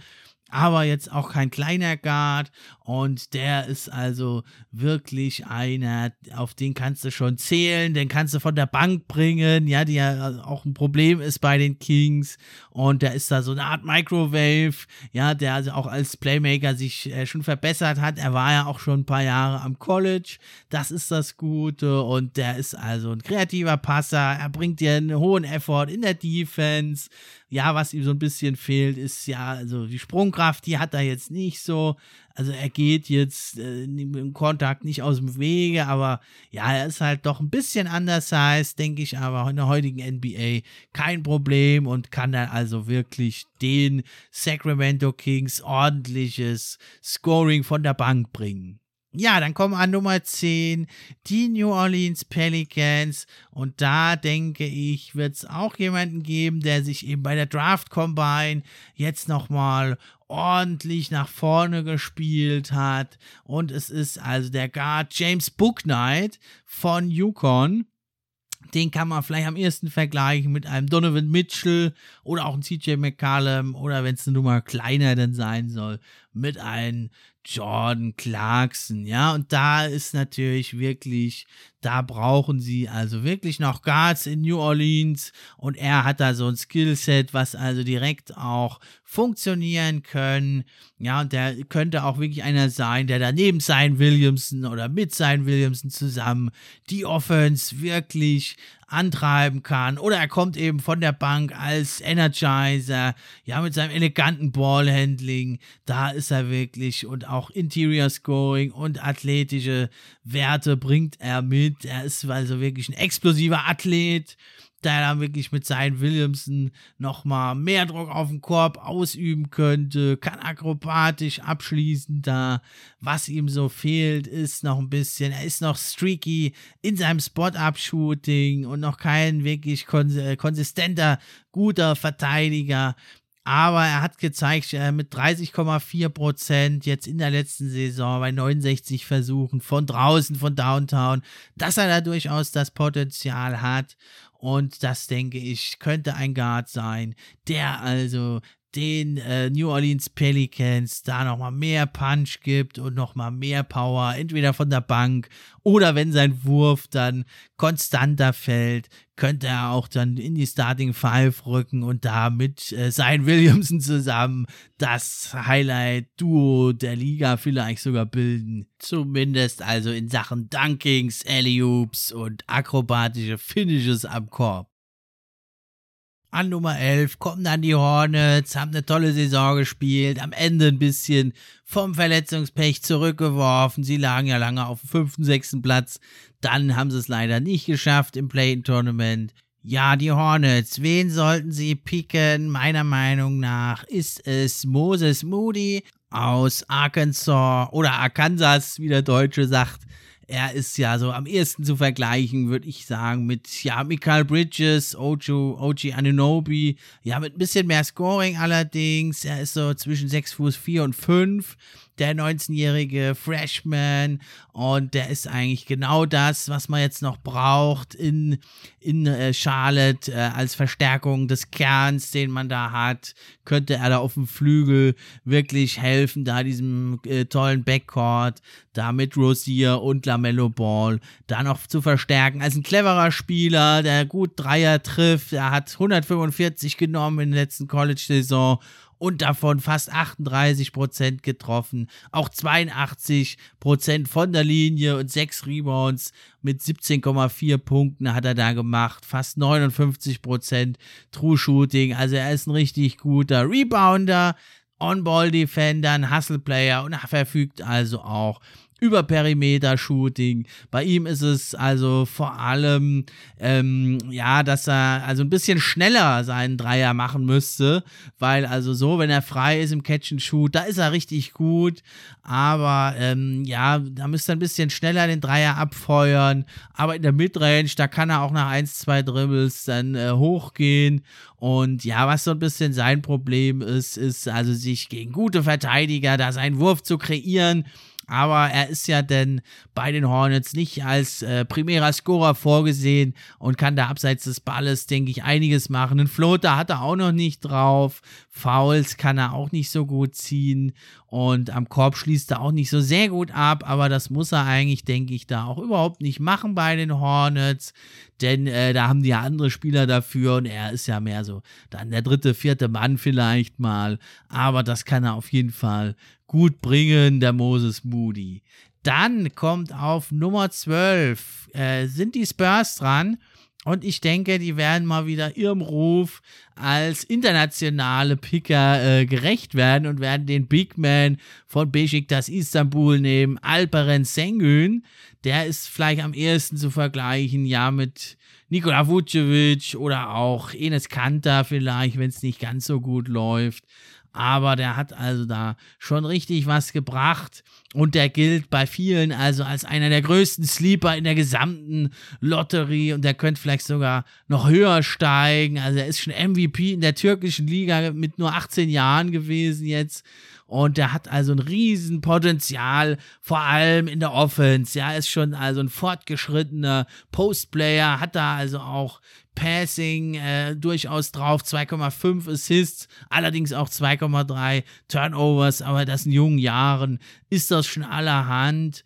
aber jetzt auch kein kleiner Guard und der ist also wirklich einer, auf den kannst du schon zählen, den kannst du von der Bank bringen, ja, die ja auch ein Problem ist bei den Kings. Und der ist da so eine Art Microwave, ja, der also auch als Playmaker sich äh, schon verbessert hat. Er war ja auch schon ein paar Jahre am College, das ist das Gute. Und der ist also ein kreativer Passer, er bringt dir einen hohen Effort in der Defense, ja, was ihm so ein bisschen fehlt, ist ja, also die Sprungkraft, die hat er jetzt nicht so. Also er geht jetzt äh, im Kontakt nicht aus dem Wege, aber ja, er ist halt doch ein bisschen anders heißt, denke ich, aber in der heutigen NBA kein Problem und kann dann also wirklich den Sacramento Kings ordentliches Scoring von der Bank bringen. Ja, dann kommen an Nummer 10 die New Orleans Pelicans. Und da denke ich, wird es auch jemanden geben, der sich eben bei der Draft Combine jetzt nochmal ordentlich nach vorne gespielt hat. Und es ist also der Guard James Booknight von Yukon. Den kann man vielleicht am ersten vergleichen mit einem Donovan Mitchell oder auch einem CJ McCallum oder wenn es eine Nummer kleiner denn sein soll, mit einem Jordan Clarkson, ja, und da ist natürlich wirklich, da brauchen sie also wirklich noch Guards in New Orleans und er hat da so ein Skillset, was also direkt auch funktionieren können, ja, und der könnte auch wirklich einer sein, der daneben sein Williamson oder mit sein Williamson zusammen die Offense wirklich antreiben kann. Oder er kommt eben von der Bank als Energizer, ja, mit seinem eleganten Ballhandling. Da ist er wirklich und auch Interior Scoring und athletische Werte bringt er mit. Er ist also wirklich ein explosiver Athlet der dann wirklich mit seinen Williamson nochmal mehr Druck auf den Korb ausüben könnte, kann akrobatisch abschließen da. Was ihm so fehlt, ist noch ein bisschen, er ist noch streaky in seinem Spot-Up-Shooting und noch kein wirklich äh, konsistenter, guter Verteidiger. Aber er hat gezeigt, äh, mit 30,4 Prozent jetzt in der letzten Saison bei 69 Versuchen von draußen, von Downtown, dass er da durchaus das Potenzial hat. Und das denke ich, könnte ein Guard sein, der also den äh, New Orleans Pelicans da nochmal mehr Punch gibt und nochmal mehr Power, entweder von der Bank oder wenn sein Wurf dann konstanter fällt, könnte er auch dann in die Starting Five rücken und da mit äh, sein Williamson zusammen das Highlight-Duo der Liga vielleicht sogar bilden. Zumindest also in Sachen Dunkings, Alley-Oops und akrobatische Finishes am Korb. An Nummer 11 kommen dann die Hornets, haben eine tolle Saison gespielt, am Ende ein bisschen vom Verletzungspech zurückgeworfen. Sie lagen ja lange auf dem fünften, sechsten Platz. Dann haben sie es leider nicht geschafft im Play-In-Tournament. Ja, die Hornets, wen sollten sie picken? Meiner Meinung nach ist es Moses Moody aus Arkansas oder Arkansas, wie der Deutsche sagt. Er ist ja so am ehesten zu vergleichen, würde ich sagen, mit ja, Michael Bridges, Ojo, OG Anunobi. Ja, mit ein bisschen mehr Scoring allerdings. Er ist so zwischen 6 Fuß 4 und 5 der 19-jährige Freshman und der ist eigentlich genau das, was man jetzt noch braucht in, in äh, Charlotte äh, als Verstärkung des Kerns, den man da hat. Könnte er da auf dem Flügel wirklich helfen, da diesem äh, tollen Backcourt, da mit Rosier und Lamello Ball da noch zu verstärken. Als ein cleverer Spieler, der gut Dreier trifft. Er hat 145 genommen in der letzten College-Saison und davon fast 38 Prozent getroffen. Auch 82 Prozent von der Linie und 6 Rebounds mit 17,4 Punkten hat er da gemacht. Fast 59 Prozent True Shooting. Also er ist ein richtig guter Rebounder, On-Ball-Defender, ein Hustle-Player und er verfügt also auch über Perimeter-Shooting. Bei ihm ist es also vor allem, ähm, ja, dass er also ein bisschen schneller seinen Dreier machen müsste, weil also so, wenn er frei ist im Catch-and-Shoot, da ist er richtig gut, aber ähm, ja, da müsste er ein bisschen schneller den Dreier abfeuern, aber in der Midrange, da kann er auch nach 1, 2 Dribbles dann äh, hochgehen. Und ja, was so ein bisschen sein Problem ist, ist also sich gegen gute Verteidiger da seinen Wurf zu kreieren aber er ist ja denn bei den Hornets nicht als äh, primärer Scorer vorgesehen und kann da abseits des Balles, denke ich, einiges machen. Einen Floater hat er auch noch nicht drauf. Fouls kann er auch nicht so gut ziehen und am Korb schließt er auch nicht so sehr gut ab, aber das muss er eigentlich, denke ich, da auch überhaupt nicht machen bei den Hornets, denn äh, da haben die ja andere Spieler dafür und er ist ja mehr so dann der dritte, vierte Mann vielleicht mal, aber das kann er auf jeden Fall gut bringen, der Moses Moody. Dann kommt auf Nummer 12, äh, sind die Spurs dran. Und ich denke, die werden mal wieder ihrem Ruf als internationale Picker äh, gerecht werden und werden den Big Man von Besiktas Istanbul nehmen, Alperen Sengün. Der ist vielleicht am ehesten zu vergleichen, ja, mit Nikola Vucevic oder auch Enes Kanter vielleicht, wenn es nicht ganz so gut läuft aber der hat also da schon richtig was gebracht und der gilt bei vielen also als einer der größten Sleeper in der gesamten Lotterie und der könnte vielleicht sogar noch höher steigen. Also er ist schon MVP in der türkischen Liga mit nur 18 Jahren gewesen jetzt und der hat also ein Riesenpotenzial, vor allem in der Offense. Ja, ist schon also ein fortgeschrittener Postplayer, hat da also auch Passing äh, durchaus drauf, 2,5 Assists, allerdings auch 2,3 Turnovers, aber das in jungen Jahren ist das schon allerhand.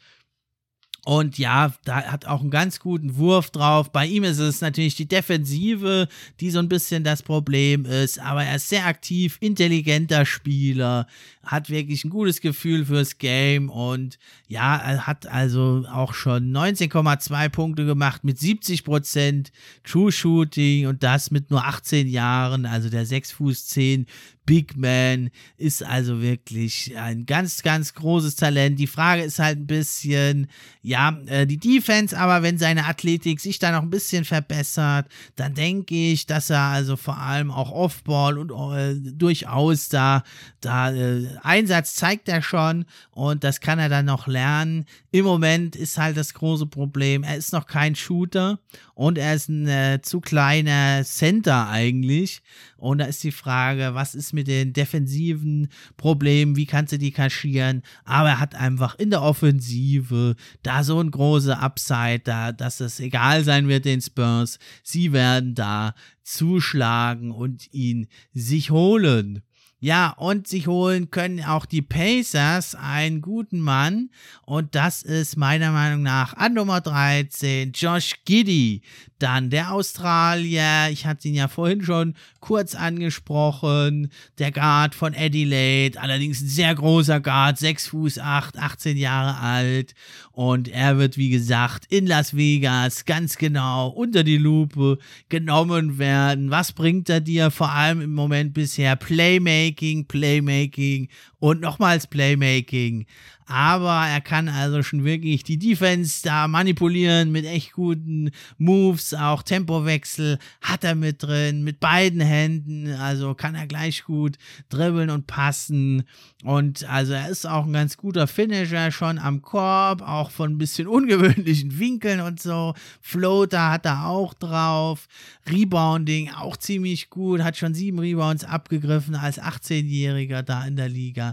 Und ja, da hat auch einen ganz guten Wurf drauf. Bei ihm ist es natürlich die Defensive, die so ein bisschen das Problem ist. Aber er ist sehr aktiv, intelligenter Spieler, hat wirklich ein gutes Gefühl fürs Game und ja, er hat also auch schon 19,2 Punkte gemacht mit 70% True Shooting und das mit nur 18 Jahren. Also der 6 Fuß 10 Big Man ist also wirklich ein ganz, ganz großes Talent. Die Frage ist halt ein bisschen, ja, äh, die Defense, aber wenn seine Athletik sich da noch ein bisschen verbessert, dann denke ich, dass er also vor allem auch Offball und äh, durchaus da, da äh, Einsatz zeigt er schon und das kann er dann noch lernen. Im Moment ist halt das große Problem, er ist noch kein Shooter und er ist ein äh, zu kleiner Center eigentlich. Und da ist die Frage, was ist mit den defensiven Problemen, wie kannst du die kaschieren? Aber er hat einfach in der Offensive da so ein großer Upside, da, dass es egal sein wird den Spurs. Sie werden da zuschlagen und ihn sich holen. Ja, und sich holen können auch die Pacers einen guten Mann. Und das ist meiner Meinung nach an Nummer 13 Josh Giddy. Dann der Australier, ich hatte ihn ja vorhin schon kurz angesprochen, der Guard von Adelaide, allerdings ein sehr großer Guard, 6 Fuß 8, 18 Jahre alt. Und er wird, wie gesagt, in Las Vegas ganz genau unter die Lupe genommen werden. Was bringt er dir vor allem im Moment bisher? Playmaking, Playmaking und nochmals Playmaking. Aber er kann also schon wirklich die Defense da manipulieren mit echt guten Moves, auch Tempowechsel hat er mit drin, mit beiden Händen, also kann er gleich gut dribbeln und passen. Und also er ist auch ein ganz guter Finisher schon am Korb, auch von ein bisschen <laughs> ungewöhnlichen Winkeln und so. Floater hat er auch drauf, Rebounding auch ziemlich gut, hat schon sieben Rebounds abgegriffen als 18-Jähriger da in der Liga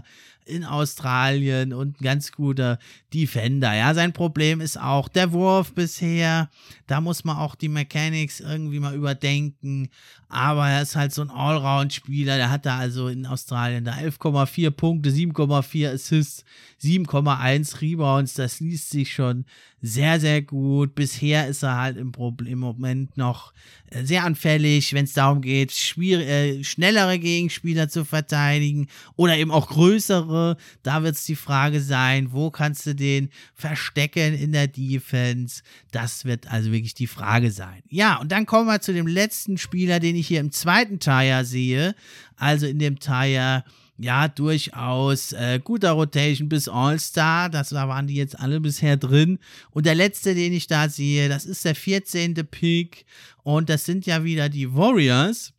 in Australien und ein ganz guter Defender. Ja, sein Problem ist auch der Wurf bisher. Da muss man auch die Mechanics irgendwie mal überdenken. Aber er ist halt so ein Allround-Spieler. Der hat da also in Australien da 11,4 Punkte, 7,4 Assists, 7,1 Rebounds. Das liest sich schon sehr, sehr gut. Bisher ist er halt im, Problem, im Moment noch äh, sehr anfällig, wenn es darum geht, äh, schnellere Gegenspieler zu verteidigen oder eben auch größere. Da wird es die Frage sein, wo kannst du den verstecken in der Defense? Das wird also wirklich die Frage sein. Ja, und dann kommen wir zu dem letzten Spieler, den ich hier im zweiten Tire sehe. Also in dem Tire ja, durchaus äh, guter Rotation bis All-Star. Das, da waren die jetzt alle bisher drin. Und der letzte, den ich da sehe, das ist der 14. Pick. Und das sind ja wieder die Warriors.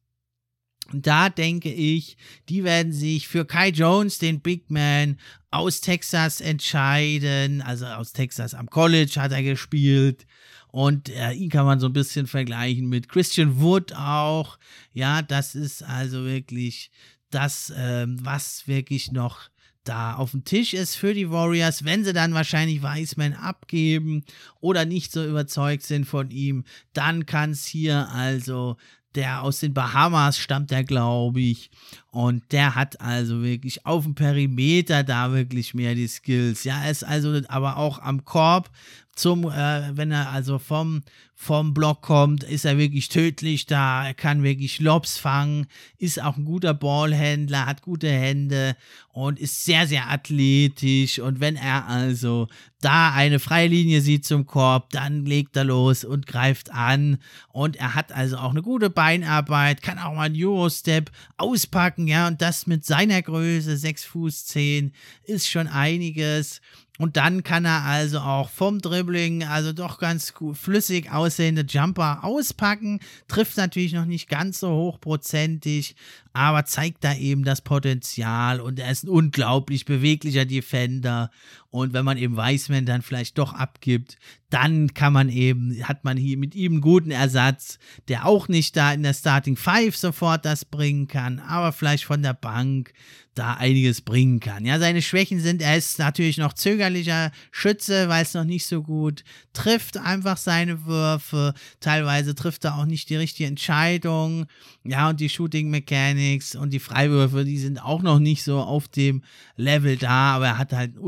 Und da denke ich, die werden sich für Kai Jones, den Big Man aus Texas, entscheiden. Also aus Texas am College hat er gespielt. Und äh, ihn kann man so ein bisschen vergleichen mit Christian Wood auch. Ja, das ist also wirklich das, ähm, was wirklich noch da auf dem Tisch ist für die Warriors, wenn sie dann wahrscheinlich Wiseman abgeben oder nicht so überzeugt sind von ihm, dann kann es hier also der aus den Bahamas stammt, der glaube ich. Und der hat also wirklich auf dem Perimeter da wirklich mehr die Skills. Ja, er ist also aber auch am Korb zum, äh, wenn er also vom, vom Block kommt, ist er wirklich tödlich da. Er kann wirklich Lobs fangen, ist auch ein guter Ballhändler, hat gute Hände und ist sehr, sehr athletisch. Und wenn er also da eine freie Linie sieht zum Korb, dann legt er los und greift an. Und er hat also auch eine gute Beinarbeit, kann auch mal einen Eurostep auspacken, ja, und das mit seiner Größe, 6 Fuß 10, ist schon einiges. Und dann kann er also auch vom Dribbling, also doch ganz flüssig aussehende Jumper auspacken. Trifft natürlich noch nicht ganz so hochprozentig, aber zeigt da eben das Potenzial und er ist ein unglaublich beweglicher Defender. Und wenn man eben Weißmann dann vielleicht doch abgibt, dann kann man eben, hat man hier mit ihm einen guten Ersatz, der auch nicht da in der Starting Five sofort das bringen kann, aber vielleicht von der Bank da einiges bringen kann. Ja, seine Schwächen sind, er ist natürlich noch zögerlicher Schütze, weil es noch nicht so gut trifft, einfach seine Würfe. Teilweise trifft er auch nicht die richtige Entscheidung. Ja, und die Shooting Mechanics und die Freiwürfe, die sind auch noch nicht so auf dem Level da, aber er hat halt einen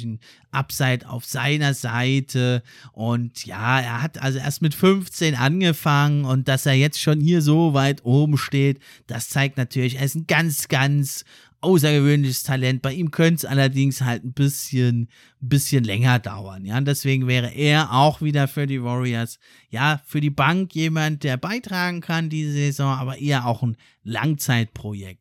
unglaublichen Upside auf seiner Seite. Und ja, er hat also erst mit 15 angefangen und dass er jetzt schon hier so weit oben steht, das zeigt natürlich, er ist ein ganz, ganz außergewöhnliches Talent. Bei ihm könnte es allerdings halt ein bisschen, bisschen länger dauern. Ja, und deswegen wäre er auch wieder für die Warriors, ja, für die Bank jemand, der beitragen kann diese Saison, aber eher auch ein Langzeitprojekt.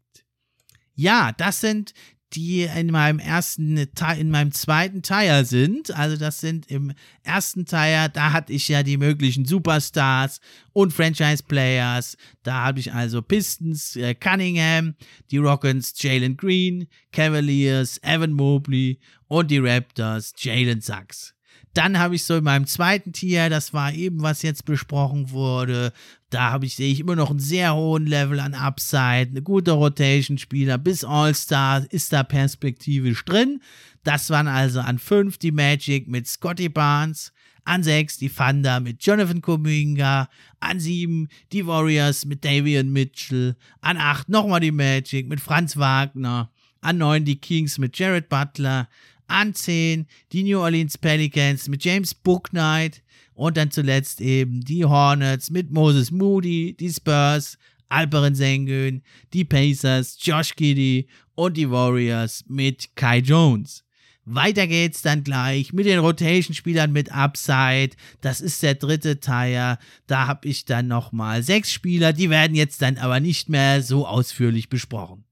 Ja, das sind die in meinem ersten, in meinem zweiten Tire sind. Also das sind im ersten Tire, da hatte ich ja die möglichen Superstars und Franchise-Players. Da habe ich also Pistons, äh, Cunningham, die Rockets, Jalen Green, Cavaliers, Evan Mobley und die Raptors, Jalen Sachs. Dann habe ich so in meinem zweiten Tier, das war eben, was jetzt besprochen wurde, da habe ich, sehe ich immer noch einen sehr hohen Level an Upside, eine gute Rotation-Spieler, bis All-Star ist da perspektivisch drin. Das waren also an 5 die Magic mit Scotty Barnes, an 6 die Thunder mit Jonathan Kuminga, an 7 die Warriors mit Davian Mitchell, an 8 nochmal die Magic mit Franz Wagner, an 9 die Kings mit Jared Butler, an 10 die New Orleans Pelicans mit James Booknight und dann zuletzt eben die Hornets mit Moses Moody, die Spurs, Alperen Sengun, die Pacers, Josh Giddy und die Warriors mit Kai Jones. Weiter geht's dann gleich mit den Rotation-Spielern mit Upside. Das ist der dritte Teil. Da habe ich dann nochmal sechs Spieler. Die werden jetzt dann aber nicht mehr so ausführlich besprochen.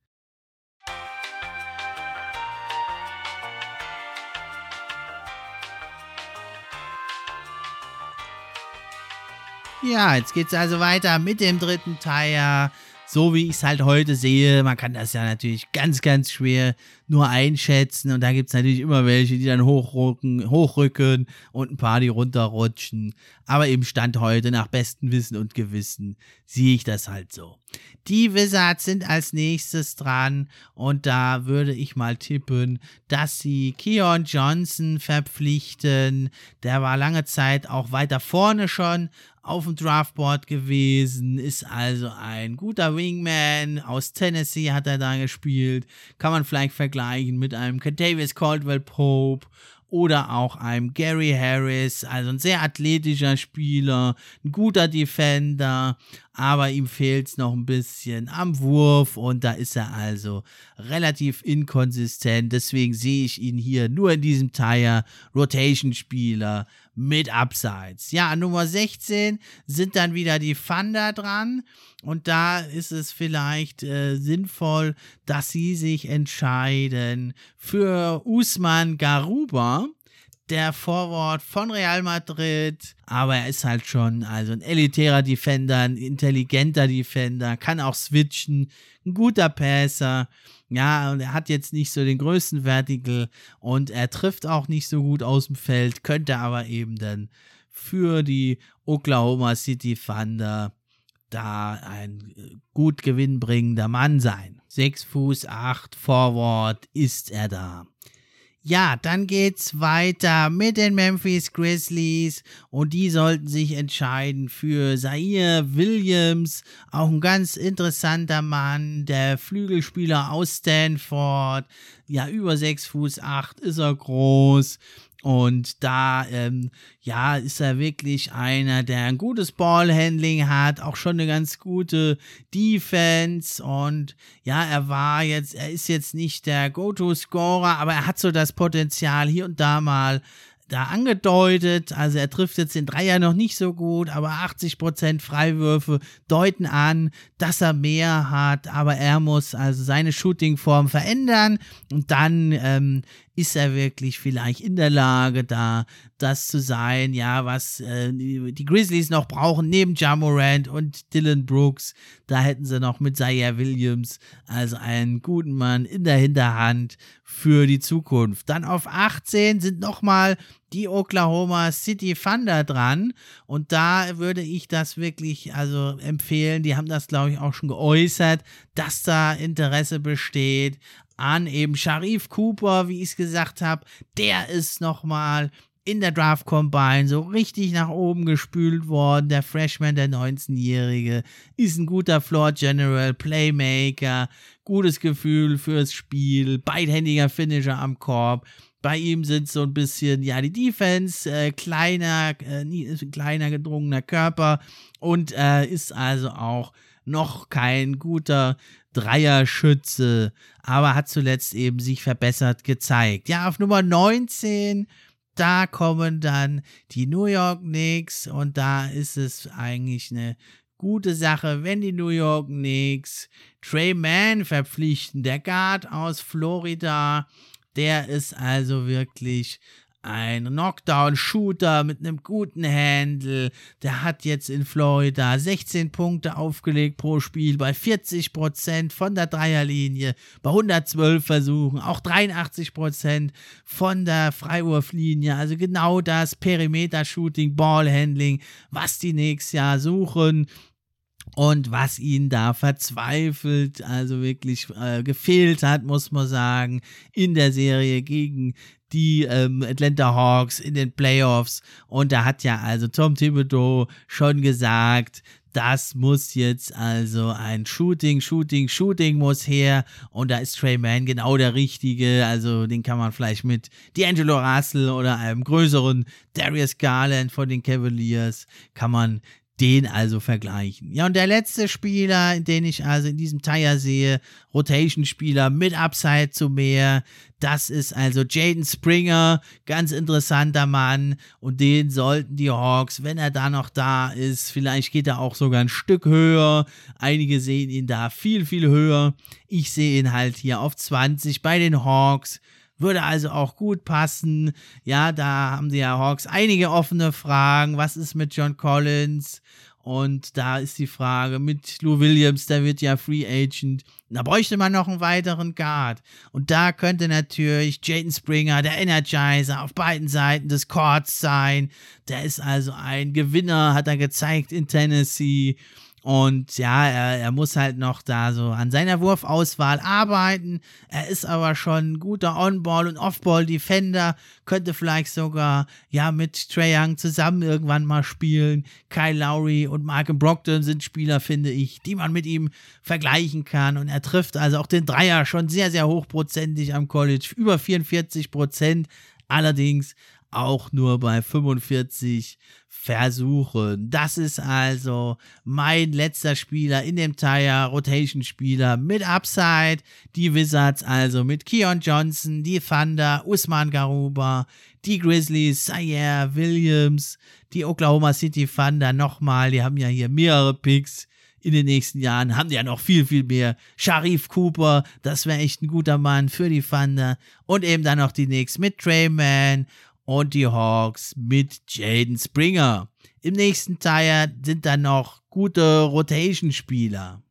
Ja, jetzt geht's also weiter mit dem dritten Teil. So wie ich es halt heute sehe, man kann das ja natürlich ganz, ganz schwer nur einschätzen. Und da gibt es natürlich immer welche, die dann hochrücken, hochrücken und ein paar, die runterrutschen. Aber im Stand heute, nach bestem Wissen und Gewissen, sehe ich das halt so. Die Wizards sind als nächstes dran und da würde ich mal tippen, dass sie Keon Johnson verpflichten. Der war lange Zeit auch weiter vorne schon auf dem Draftboard gewesen, ist also ein guter Wingman. Aus Tennessee hat er da gespielt. Kann man vielleicht vergleichen mit einem Cadavius Caldwell Pope oder auch einem Gary Harris, also ein sehr athletischer Spieler, ein guter Defender, aber ihm fehlt es noch ein bisschen am Wurf und da ist er also relativ inkonsistent. Deswegen sehe ich ihn hier nur in diesem Tire Rotation Spieler mit Upsides. Ja, Nummer 16 sind dann wieder die Thunder dran. Und da ist es vielleicht äh, sinnvoll, dass sie sich entscheiden für Usman Garuba, der Vorwort von Real Madrid. Aber er ist halt schon also ein elitärer Defender, ein intelligenter Defender, kann auch switchen, ein guter Passer. Ja, und er hat jetzt nicht so den größten Vertical und er trifft auch nicht so gut aus dem Feld, könnte aber eben dann für die Oklahoma City Thunder da ein äh, gut gewinnbringender Mann sein. 6 Fuß 8 Forward ist er da. Ja, dann geht's weiter mit den Memphis Grizzlies. Und die sollten sich entscheiden für Zaire Williams, auch ein ganz interessanter Mann, der Flügelspieler aus Stanford, ja, über 6 Fuß 8 ist er groß, und da, ähm, ja, ist er wirklich einer, der ein gutes Ballhandling hat, auch schon eine ganz gute Defense. Und ja, er war jetzt, er ist jetzt nicht der Go-To-Scorer, aber er hat so das Potenzial, hier und da mal da angedeutet. Also er trifft jetzt den Dreier noch nicht so gut, aber 80% Freiwürfe deuten an, dass er mehr hat. Aber er muss also seine Shootingform verändern und dann ähm, ist er wirklich vielleicht in der Lage, da das zu sein, ja, was äh, die Grizzlies noch brauchen, neben Jamorant und Dylan Brooks. Da hätten sie noch mit Zaire Williams, also einen guten Mann in der Hinterhand für die Zukunft. Dann auf 18 sind nochmal die Oklahoma City Thunder dran. Und da würde ich das wirklich also empfehlen. Die haben das, glaube ich, auch schon geäußert, dass da Interesse besteht an eben Sharif Cooper, wie ich es gesagt habe. Der ist nochmal in der Draft Combine so richtig nach oben gespült worden. Der Freshman, der 19-Jährige, ist ein guter Floor General, Playmaker, gutes Gefühl fürs Spiel, beidhändiger Finisher am Korb. Bei ihm sind so ein bisschen, ja, die Defense, äh, kleiner, äh, kleiner gedrungener Körper und äh, ist also auch noch kein guter Dreierschütze, aber hat zuletzt eben sich verbessert gezeigt. Ja, auf Nummer 19, da kommen dann die New York Knicks und da ist es eigentlich eine gute Sache, wenn die New York Knicks Trey Mann verpflichten, der Guard aus Florida, der ist also wirklich ein Knockdown-Shooter mit einem guten Handle. Der hat jetzt in Florida 16 Punkte aufgelegt pro Spiel bei 40% von der Dreierlinie, bei 112 Versuchen, auch 83% von der Freiwurflinie. Also genau das Perimeter-Shooting, Ballhandling, was die nächstes Jahr suchen und was ihn da verzweifelt, also wirklich äh, gefehlt hat, muss man sagen, in der Serie gegen die ähm, Atlanta Hawks in den Playoffs. Und da hat ja also Tom Thibodeau schon gesagt, das muss jetzt also ein Shooting, Shooting, Shooting muss her. Und da ist Trey Mann genau der Richtige. Also den kann man vielleicht mit D'Angelo Russell oder einem größeren Darius Garland von den Cavaliers, kann man den also vergleichen. Ja, und der letzte Spieler, den ich also in diesem Tire sehe, Rotation-Spieler mit Upside zu mehr, das ist also Jaden Springer, ganz interessanter Mann und den sollten die Hawks, wenn er da noch da ist, vielleicht geht er auch sogar ein Stück höher. Einige sehen ihn da viel, viel höher. Ich sehe ihn halt hier auf 20 bei den Hawks. Würde also auch gut passen. Ja, da haben die ja Hawks einige offene Fragen. Was ist mit John Collins? Und da ist die Frage mit Lou Williams, der wird ja Free Agent. Da bräuchte man noch einen weiteren Guard. Und da könnte natürlich Jaden Springer, der Energizer, auf beiden Seiten des Courts sein. Der ist also ein Gewinner, hat er gezeigt in Tennessee. Und ja, er, er muss halt noch da so an seiner Wurfauswahl arbeiten. Er ist aber schon ein guter On-Ball- und Off-Ball-Defender. Könnte vielleicht sogar ja mit Trae Young zusammen irgendwann mal spielen. Kyle Lowry und Mark Brockton sind Spieler, finde ich, die man mit ihm vergleichen kann. Und er trifft also auch den Dreier schon sehr, sehr hochprozentig am College. Über 44 Prozent. Allerdings auch nur bei 45 Versuchen. Das ist also mein letzter Spieler in dem Tire, Rotation Spieler mit Upside. Die Wizards also mit Keon Johnson, die Thunder, Usman Garuba, die Grizzlies, Sayer Williams, die Oklahoma City Thunder nochmal, die haben ja hier mehrere Picks in den nächsten Jahren haben die ja noch viel, viel mehr. Sharif Cooper, das wäre echt ein guter Mann für die Thunder. Und eben dann noch die Knicks mit Trey Mann und die Hawks mit Jaden Springer. Im nächsten Teil sind dann noch gute Rotation-Spieler.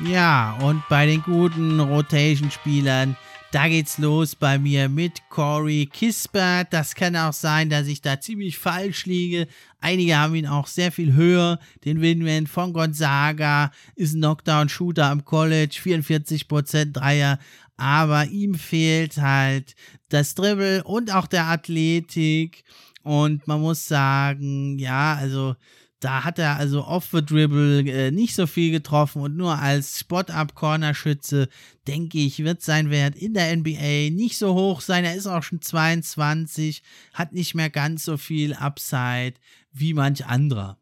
Ja, und bei den guten Rotation-Spielern, Da geht's los bei mir mit Corey Kispert. Das kann auch sein, dass ich da ziemlich falsch liege. Einige haben ihn auch sehr viel höher. Den Winman von Gonzaga ist ein Knockdown-Shooter am College, 44% Dreier. Aber ihm fehlt halt das Dribble und auch der Athletik. Und man muss sagen, ja, also da hat er also off the dribble äh, nicht so viel getroffen und nur als Spot-up-Corner-Schütze, denke ich, wird sein Wert in der NBA nicht so hoch sein. Er ist auch schon 22, hat nicht mehr ganz so viel Upside wie manch anderer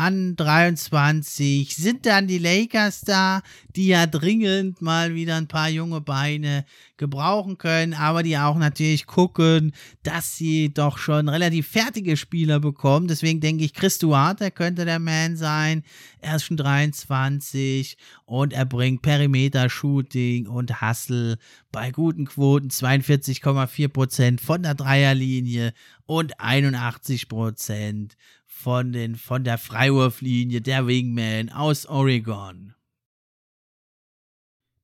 an 23 sind dann die Lakers da, die ja dringend mal wieder ein paar junge Beine gebrauchen können, aber die auch natürlich gucken, dass sie doch schon relativ fertige Spieler bekommen. Deswegen denke ich, Chris Duarte könnte der Man sein. Er ist schon 23 und er bringt Perimeter-Shooting und Hustle bei guten Quoten 42,4% von der Dreierlinie und 81% von, den, von der Freiwurflinie der Wingman aus Oregon.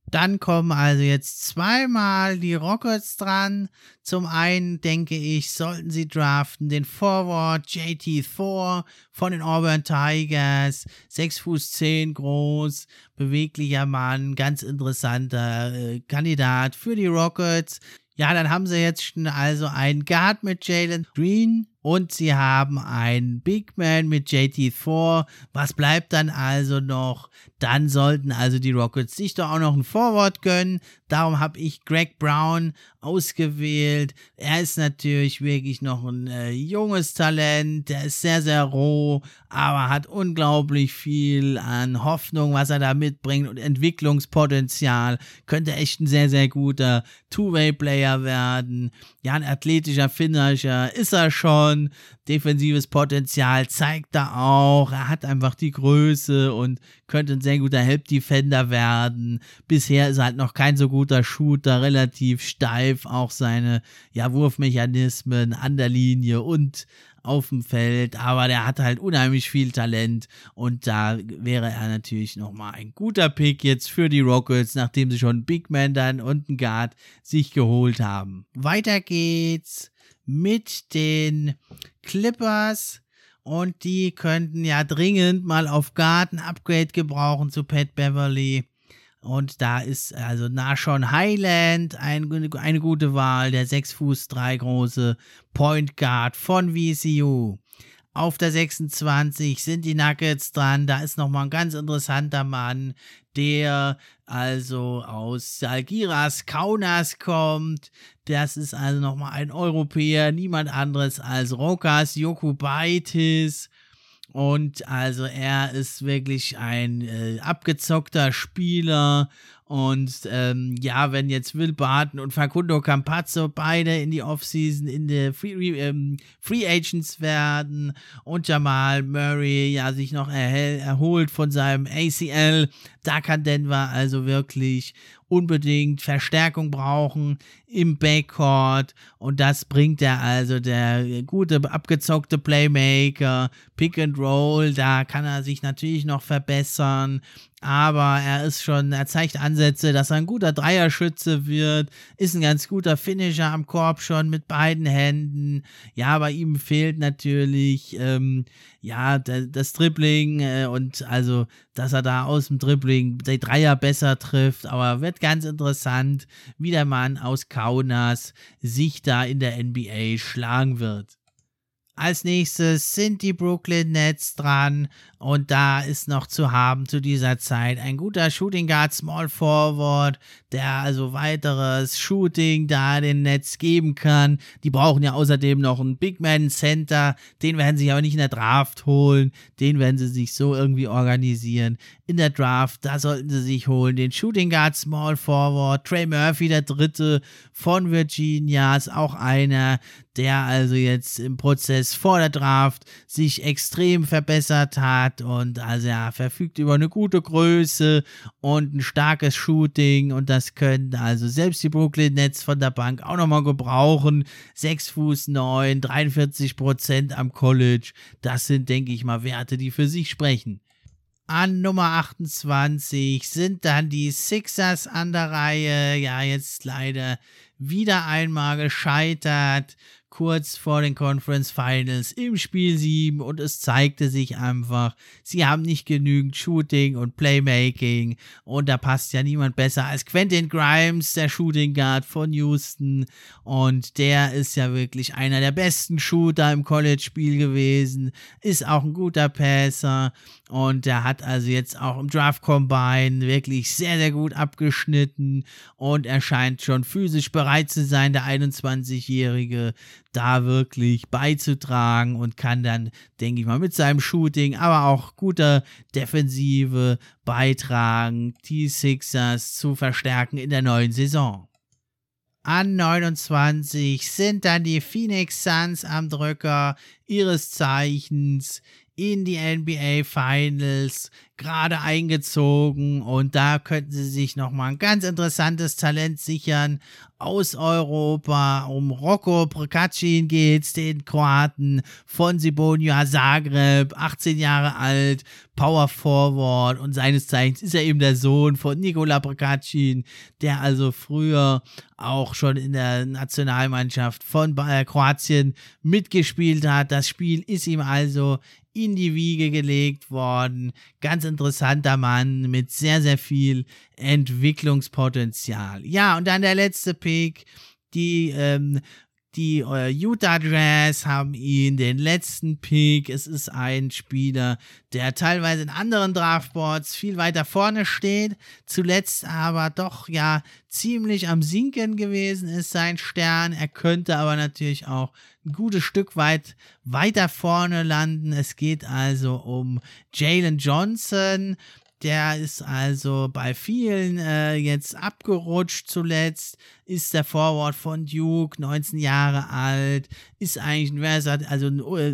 Dann kommen also jetzt zweimal die Rockets dran. Zum einen denke ich, sollten sie draften den Forward JT Thor von den Auburn Tigers. 6 Fuß 10 groß, beweglicher Mann, ganz interessanter äh, Kandidat für die Rockets. Ja, dann haben sie jetzt schon also einen Guard mit Jalen Green und sie haben einen Big Man mit JT4. Was bleibt dann also noch? Dann sollten also die Rockets sich doch auch noch ein Forward gönnen. Darum habe ich Greg Brown ausgewählt. Er ist natürlich wirklich noch ein äh, junges Talent. Der ist sehr, sehr roh, aber hat unglaublich viel an Hoffnung, was er da mitbringt und Entwicklungspotenzial. Könnte echt ein sehr, sehr guter Two-Way-Player werden. Ja, ein athletischer Finisher ist er schon. Defensives Potenzial zeigt er auch. Er hat einfach die Größe und könnte ein sehr guter Help-Defender werden. Bisher ist er halt noch kein so guter Shooter, relativ steif. Auch seine ja, Wurfmechanismen an der Linie und auf dem Feld, aber der hat halt unheimlich viel Talent und da wäre er natürlich nochmal ein guter Pick jetzt für die Rockets, nachdem sie schon Big Man dann und einen Guard sich geholt haben. Weiter geht's mit den Clippers. Und die könnten ja dringend mal auf Garten Upgrade gebrauchen zu Pat Beverly. Und da ist also Nashon Highland ein, eine gute Wahl, der 6 Fuß 3 große Point Guard von VCU. Auf der 26 sind die Nuggets dran. Da ist nochmal ein ganz interessanter Mann, der also aus Salgiras Kaunas kommt. Das ist also nochmal ein Europäer, niemand anderes als Rokas Jokubaitis. Und also er ist wirklich ein äh, abgezockter Spieler und ähm, ja, wenn jetzt Will Barton und Facundo Campazzo beide in die Offseason in der Free, ähm, Free Agents werden und Jamal Murray ja sich noch erhält, erholt von seinem ACL, da kann Denver also wirklich unbedingt Verstärkung brauchen im Backcourt. Und das bringt er also der gute abgezockte Playmaker Pick and Roll, da kann er sich natürlich noch verbessern aber er ist schon, er zeigt Ansätze, dass er ein guter Dreierschütze wird, ist ein ganz guter Finisher am Korb schon mit beiden Händen. Ja, bei ihm fehlt natürlich, ähm, ja, das Dribbling äh, und also, dass er da aus dem Dribbling die Dreier besser trifft, aber wird ganz interessant, wie der Mann aus Kaunas sich da in der NBA schlagen wird. Als nächstes sind die Brooklyn Nets dran und da ist noch zu haben zu dieser Zeit ein guter Shooting Guard Small Forward, der also weiteres Shooting da den Nets geben kann. Die brauchen ja außerdem noch einen Big Man Center, den werden sie aber nicht in der Draft holen, den werden sie sich so irgendwie organisieren. In der Draft, da sollten sie sich holen den Shooting Guard Small Forward, Trey Murphy, der dritte von Virginia, ist auch einer, der also jetzt im Prozess vor der Draft sich extrem verbessert hat und also er verfügt über eine gute Größe und ein starkes Shooting und das können also selbst die Brooklyn Nets von der Bank auch nochmal gebrauchen. 6 Fuß 9, 43 Prozent am College, das sind denke ich mal Werte, die für sich sprechen. An Nummer 28 sind dann die Sixers an der Reihe. Ja, jetzt leider wieder einmal gescheitert kurz vor den Conference Finals im Spiel 7 und es zeigte sich einfach, sie haben nicht genügend Shooting und Playmaking und da passt ja niemand besser als Quentin Grimes, der Shooting Guard von Houston und der ist ja wirklich einer der besten Shooter im College-Spiel gewesen, ist auch ein guter Passer und der hat also jetzt auch im Draft Combine wirklich sehr, sehr gut abgeschnitten und er scheint schon physisch bereit zu sein, der 21-Jährige da wirklich beizutragen und kann dann, denke ich mal, mit seinem Shooting, aber auch guter Defensive beitragen, die Sixers zu verstärken in der neuen Saison. An 29 sind dann die Phoenix Suns am Drücker ihres Zeichens in die NBA Finals gerade eingezogen und da könnten sie sich nochmal ein ganz interessantes Talent sichern aus Europa. Um Rocco Prkacin geht's, den Kroaten von Sibonia Zagreb, 18 Jahre alt, Power Forward und seines Zeichens ist er eben der Sohn von Nikola Prkacin, der also früher auch schon in der Nationalmannschaft von Kroatien mitgespielt hat. Das Spiel ist ihm also in die Wiege gelegt worden. Ganz interessanter Mann mit sehr, sehr viel Entwicklungspotenzial. Ja, und dann der letzte Pick, die ähm, die äh, Utah Jazz haben ihn den letzten Pick. Es ist ein Spieler, der teilweise in anderen Draftboards viel weiter vorne steht, zuletzt aber doch ja ziemlich am Sinken gewesen ist sein Stern. Er könnte aber natürlich auch ein gutes Stück weit weiter vorne landen. Es geht also um Jalen Johnson. Der ist also bei vielen äh, jetzt abgerutscht zuletzt, ist der Forward von Duke, 19 Jahre alt, ist eigentlich ein, also,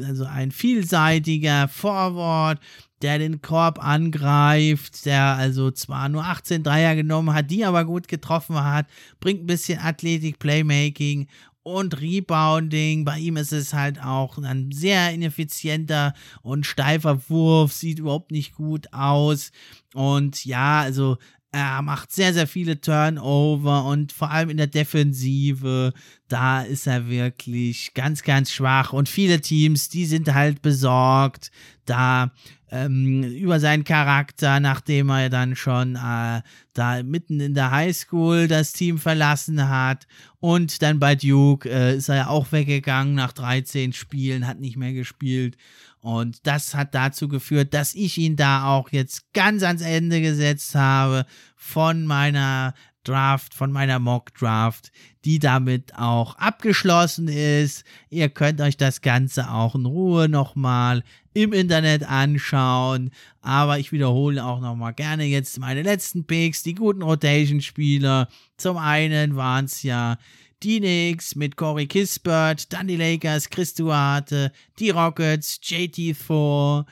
also ein vielseitiger Forward, der den Korb angreift, der also zwar nur 18 Dreier genommen hat, die aber gut getroffen hat, bringt ein bisschen Athletik, Playmaking und Rebounding. Bei ihm ist es halt auch ein sehr ineffizienter und steifer Wurf, sieht überhaupt nicht gut aus. Und ja, also er macht sehr, sehr viele Turnover und vor allem in der Defensive, da ist er wirklich ganz, ganz schwach. Und viele Teams, die sind halt besorgt, da ähm, über seinen Charakter, nachdem er dann schon äh, da mitten in der Highschool das Team verlassen hat. Und dann bei Duke äh, ist er ja auch weggegangen nach 13 Spielen, hat nicht mehr gespielt. Und das hat dazu geführt, dass ich ihn da auch jetzt ganz ans Ende gesetzt habe von meiner Draft, von meiner Mock Draft, die damit auch abgeschlossen ist. Ihr könnt euch das Ganze auch in Ruhe nochmal im Internet anschauen. Aber ich wiederhole auch nochmal gerne jetzt meine letzten Picks, die guten Rotation-Spieler. Zum einen waren es ja die Knicks mit Corey Kispert, dann die Lakers, Chris Duarte, die Rockets, JT Thor,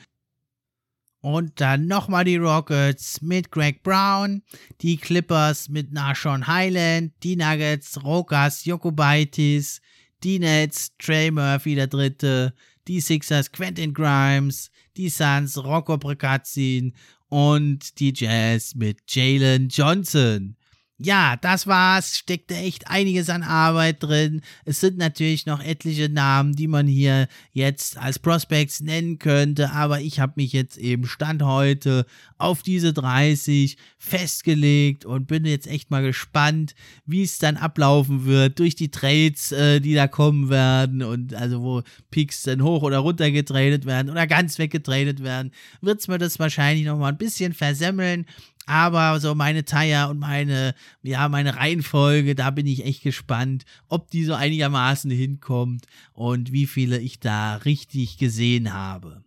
und dann nochmal die Rockets mit Greg Brown, die Clippers mit Nashon Highland, die Nuggets, Rokas, Jokubaitis, die Nets, Trey Murphy der Dritte, die Sixers, Quentin Grimes, die Suns, Rocco Precazin und die Jazz mit Jalen Johnson ja, das war's. Steckte echt einiges an Arbeit drin. Es sind natürlich noch etliche Namen, die man hier jetzt als Prospects nennen könnte, aber ich habe mich jetzt eben Stand heute auf diese 30 festgelegt und bin jetzt echt mal gespannt, wie es dann ablaufen wird durch die Trades, äh, die da kommen werden und also wo Picks dann hoch oder runter getradet werden oder ganz weggetradet werden, wird es mir das wahrscheinlich noch mal ein bisschen versemmeln. Aber so meine Tire und meine, ja, meine Reihenfolge, da bin ich echt gespannt, ob die so einigermaßen hinkommt und wie viele ich da richtig gesehen habe.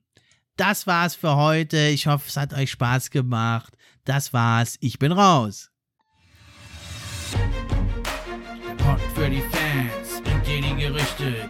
Das war's für heute. Ich hoffe, es hat euch Spaß gemacht. Das war's. Ich bin raus. Der Pod für die Fans dir die Gerüchte,